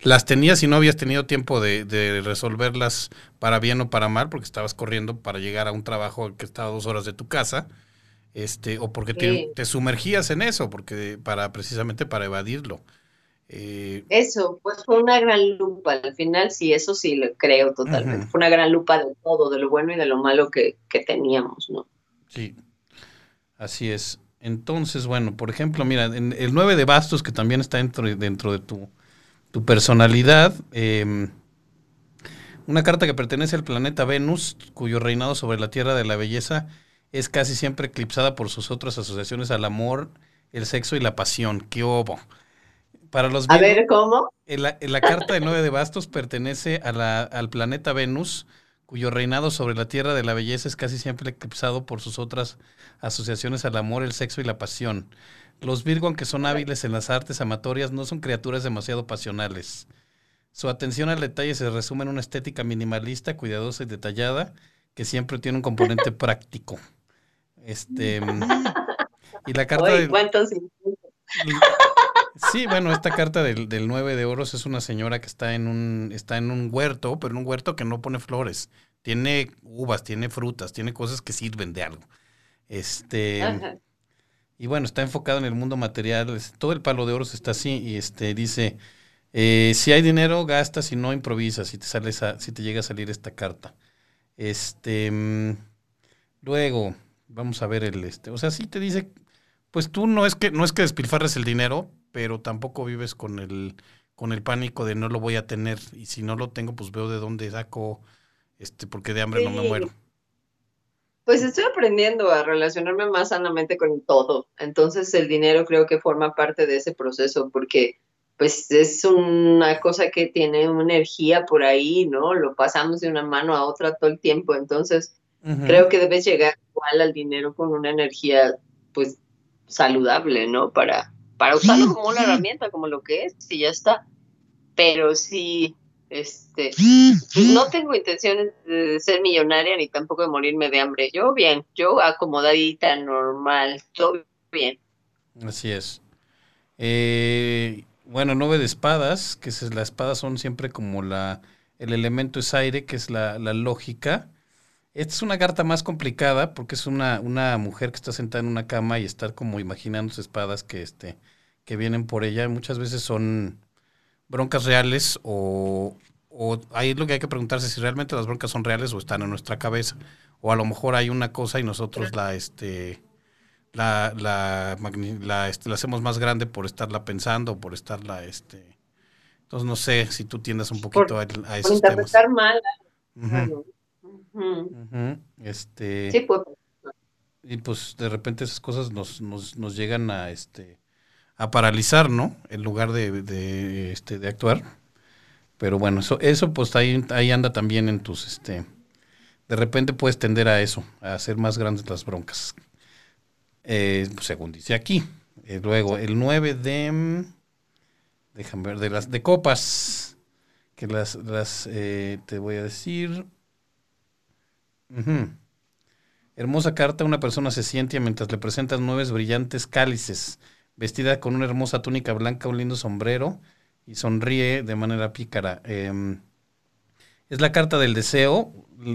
las tenías y no habías tenido tiempo de, resolverlas para bien o para mal, porque estabas corriendo para llegar a un trabajo que estaba a dos horas de tu casa, este, o porque te, sumergías en eso, porque para precisamente para evadirlo. Eh, eso, pues fue una gran lupa, al final sí, eso sí lo creo totalmente, fue una gran lupa de todo, de lo bueno y de lo malo que, que teníamos, ¿no? Sí, así es. Entonces, bueno, por ejemplo, mira, en el 9 de bastos, que también está dentro, dentro de tu, personalidad, em, una carta que pertenece al planeta Venus, cuyo reinado sobre la Tierra de la Belleza es casi siempre eclipsada por sus otras asociaciones al amor, el sexo y la pasión. ¡Qué obo! Para los A ver, ¿cómo? En la, la carta del 9 de bastos pertenece a la, al planeta Venus, cuyo reinado sobre la tierra de la belleza es casi siempre eclipsado por sus otras asociaciones al amor, el sexo y la pasión. Los Virgo, aunque son hábiles en las artes amatorias, no son criaturas demasiado pasionales. Su atención al detalle se resume en una estética minimalista, cuidadosa y detallada, que siempre tiene un componente práctico. Este y la carta de, Sí, bueno, esta carta del, del 9 de oros es una señora que está en un está en un huerto, pero en un huerto que no pone flores. Tiene uvas, tiene frutas, tiene cosas que sirven de algo. Este y bueno, está enfocado en el mundo material. Todo el palo de oros está así y este dice eh, si hay dinero gastas si no improvisas si te sale si te llega a salir esta carta. Este mm, luego vamos a ver el este, o sea, sí te dice pues tú no es que no es que despilfarres el dinero, pero tampoco vives con el, con el pánico de no lo voy a tener y si no lo tengo, pues veo de dónde saco, este, porque de hambre no me muero. Pues estoy aprendiendo a relacionarme más sanamente con todo, entonces el dinero creo que forma parte de ese proceso porque pues es una cosa que tiene una energía por ahí, ¿no? Lo pasamos de una mano a otra todo el tiempo, entonces creo que debes llegar igual al dinero con una energía pues saludable, ¿no? Para, para usarlo como una herramienta, como lo que es, y ya está. Pero sí, este, pues no tengo intenciones de ser millonaria ni tampoco de morirme de hambre. Yo bien, yo acomodadita, normal, todo bien. Así es. Eh, bueno, nueve de espadas, que es, las espadas son siempre como la, el elemento es aire, que es la, la lógica. Esta es una carta más complicada porque es una, una mujer que está sentada en una cama y está como imaginando espadas que, este, que vienen por ella. Muchas veces son broncas reales o, o ahí lo que hay que preguntarse si realmente las broncas son reales o están en nuestra cabeza. O a lo mejor hay una cosa y nosotros la, este, la, la, la, este, la hacemos más grande por estarla pensando, por estarla, este. Entonces no sé si tú tiendas un poquito a, a, esos por interpretar mal. Este. Sí, pues. Y pues de repente esas cosas nos, nos, nos llegan a este a paralizar, ¿no? En lugar de, de, este, de actuar. Pero bueno, eso, eso pues ahí, ahí anda también en tus, este, de repente puedes tender a eso, a hacer más grandes las broncas. Eh, según dice aquí. Eh, luego, el 9 de. Déjame ver, de las de copas. Que las, las eh, te voy a decir. Hermosa carta, una persona se siente mientras le presentas nueve brillantes cálices, vestida con una hermosa túnica blanca, un lindo sombrero y sonríe de manera pícara. Em, es la carta del deseo,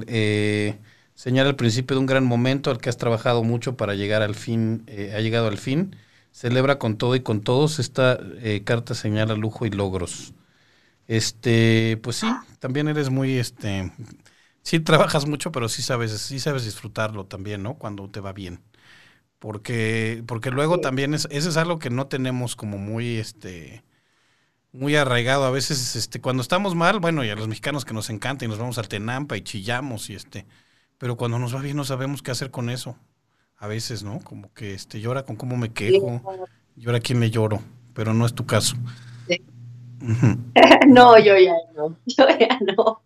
eh, señala el principio de un gran momento al que has trabajado mucho para llegar al fin, eh, ha llegado al fin. Celebra con todo y con todos. Esta eh, carta señala lujo y logros. Este, pues sí, también eres muy, este, sí trabajas mucho, pero sí sabes, sí sabes disfrutarlo también, ¿no? Cuando te va bien. Porque, porque luego también es, eso es algo que no tenemos como muy, este, muy arraigado. A veces, este, cuando estamos mal, bueno, y a los mexicanos que nos encanta y nos vamos al Tenampa y chillamos y este, pero cuando nos va bien no sabemos qué hacer con eso. A veces, ¿no? Como que este llora con cómo me quejo, llora quién le lloro, pero no es tu caso. no, yo ya no, yo ya no.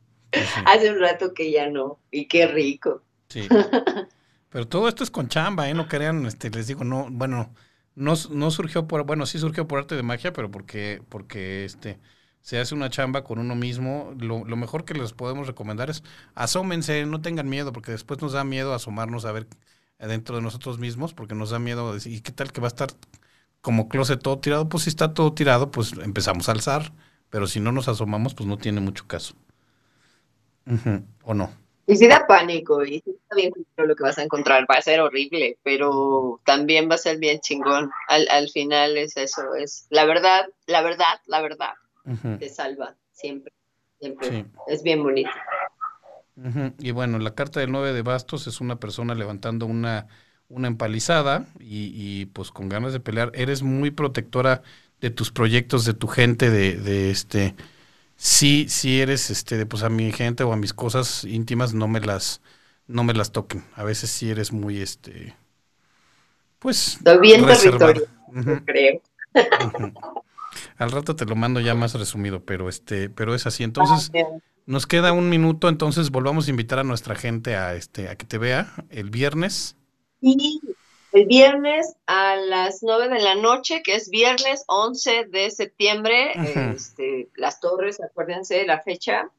Hace un rato que ya no, y qué rico. Sí. Pero todo esto es con chamba, ¿eh? No crean, este, les digo, no, bueno, no, no surgió por, bueno, sí surgió por arte de magia, pero porque, porque este, se hace una chamba con uno mismo. Lo, lo, mejor que les podemos recomendar es asómense, no tengan miedo, porque después nos da miedo asomarnos a ver dentro de nosotros mismos, porque nos da miedo decir, ¿y qué tal que va a estar como closet todo tirado? Pues si está todo tirado, pues empezamos a alzar, pero si no nos asomamos, pues no tiene mucho caso. ¿O no? Y si da pánico, y si está bien lo que vas a encontrar, va a ser horrible, pero también va a ser bien chingón. Al, al final es eso, es la verdad, la verdad, la verdad, te salva siempre, siempre. Es bien bonito. Y bueno, la carta del 9 de bastos es una persona levantando una, una empalizada y, y, pues con ganas de pelear. Eres muy protectora de tus proyectos, de tu gente, de, de este sí, sí eres, este, pues a mi gente o a mis cosas íntimas no me las, no me las toquen. A veces sí eres muy, este, pues. Estoy bien territorio, creo. Al rato te lo mando ya más resumido, pero este, pero es así. Entonces, nos queda un minuto, entonces volvamos a invitar a nuestra gente a este, a que te vea el viernes. Sí, el viernes a las 9 de la noche, que es viernes 11 de septiembre, este, Las Torres, acuérdense la fecha,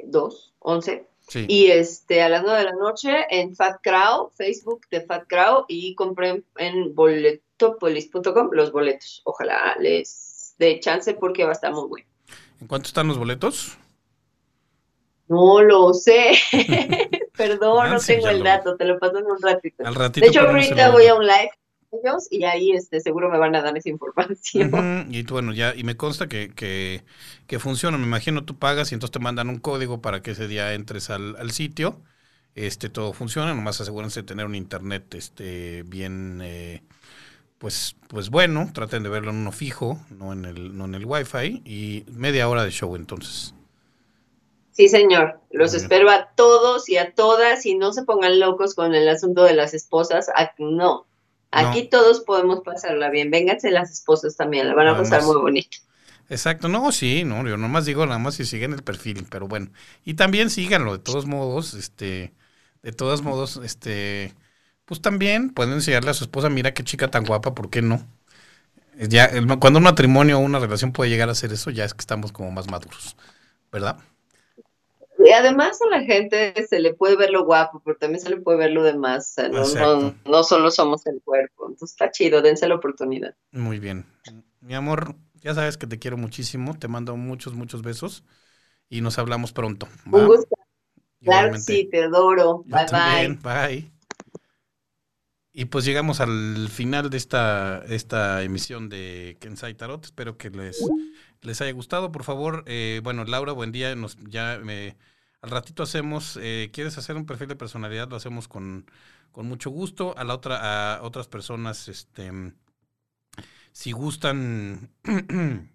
2, 11. Y este, a las 9 de la noche en Fat Crow, Facebook de Fat Crow, y compren en boletopolis.com los boletos. Ojalá les dé chance porque va a estar muy bueno. ¿En cuánto están los boletos? No lo sé. Perdón, no tengo el dato, te lo paso en un ratito. de hecho, ahorita voy a un live ellos y ahí este, seguro me van a dar esa información. Y bueno, ya, y me consta que, que, que, funciona, me imagino tú pagas y entonces te mandan un código para que ese día entres al, al sitio. Este, todo funciona, nomás asegúrense de tener un internet este, bien, eh, pues, pues bueno, traten de verlo en uno fijo, no en el, no en el wifi, y media hora de show entonces. Sí, señor. Los espero a todos y a todas y no se pongan locos con el asunto de las esposas. No. Aquí todos podemos pasarla bien. Vénganse las esposas también, la van a pasar muy bonito. Exacto, no, sí, no, yo nomás digo nada más si siguen el perfil, pero bueno. Y también síganlo, de todos modos, este, de todos modos, este, pues también pueden enseñarle a su esposa, mira qué chica tan guapa, ¿por qué no? Ya, cuando un matrimonio o una relación puede llegar a hacer eso, ya es que estamos como más maduros, ¿verdad? Y además a la gente se le puede ver lo guapo, pero también se le puede ver lo demás. no, no, solo somos el cuerpo. Entonces está chido, dense la oportunidad. Muy bien. Mi amor, ya sabes que te quiero muchísimo. Te mando muchos, muchos besos. Y nos hablamos pronto. Un gusto. Claro sí, te adoro. bye bye. Bye. Y pues llegamos al final de esta, esta emisión de Kensai Tarot. Espero que les, les haya gustado. Por favor, eh, bueno, Laura, buen día. Nos, ya me al ratito hacemos, eh, ¿quieres hacer un perfil de personalidad? Lo hacemos con, mucho gusto. A la otra, a otras personas, este, si gustan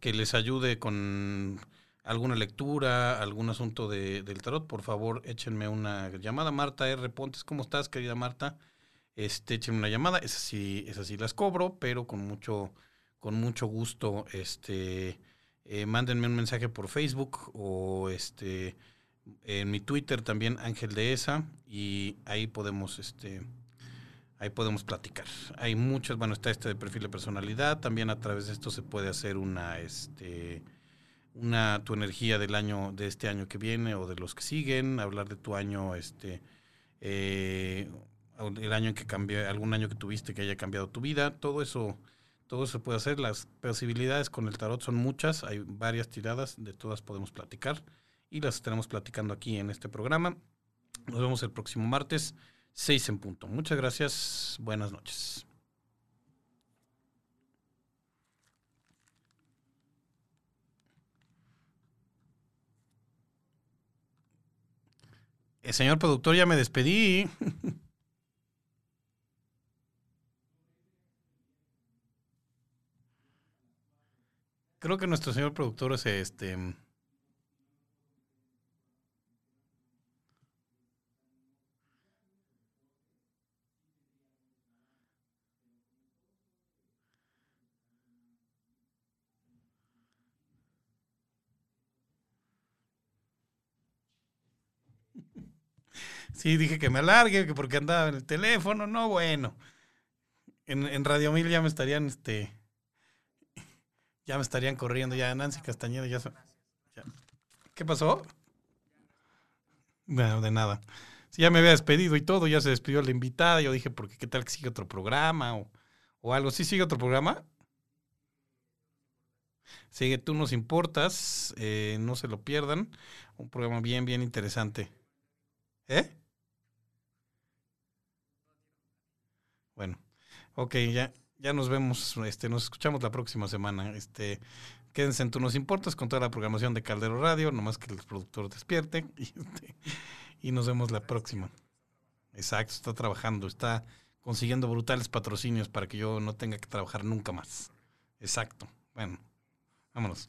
que les ayude con alguna lectura, algún asunto de, del tarot, por favor, échenme una llamada. Marta R. Pontes, ¿cómo estás, querida Marta? Este, échenme una llamada. Esas sí, esas sí las cobro, pero con mucho, con mucho gusto, este eh, mándenme un mensaje por Facebook o este En mi Twitter también Ángel de Esa y ahí podemos, este, ahí podemos platicar. Hay muchas, bueno, está este de perfil de personalidad, también a través de esto se puede hacer una, este, una, tu energía del año, de este año que viene o de los que siguen, hablar de tu año, este, eh, el año en que cambió, algún año que tuviste que haya cambiado tu vida, todo eso, todo se puede hacer. Las posibilidades con el tarot son muchas, hay varias tiradas, de todas podemos platicar y las estaremos platicando aquí en este programa. Nos vemos el próximo martes, 6 en punto. Muchas gracias, buenas noches. El señor productor, ya me despedí. Creo que nuestro señor productor es este. Sí, dije que me alargue, que porque andaba en el teléfono, no, bueno. En, en Radio Mil ya me estarían, este, ya me estarían corriendo, ya Nancy Castañeda, ya, ¿Qué pasó? Bueno, de nada. Si ya me había despedido y todo, ya se despidió la invitada, yo dije, porque qué tal que sigue otro programa o, o algo. ¿Sí sigue otro programa? Sigue Tú nos importas, eh, no se lo pierdan. Un programa bien, bien interesante. ¿Eh? Bueno, ok, ya, ya nos vemos, este, nos escuchamos la próxima semana. Este, quédense en Tú Nos Importas con toda la programación de Caldero Radio, nomás que el productor despierte y, este, y nos vemos la próxima. Exacto, está trabajando, está consiguiendo brutales patrocinios para que yo no tenga que trabajar nunca más. Exacto. Bueno, vámonos.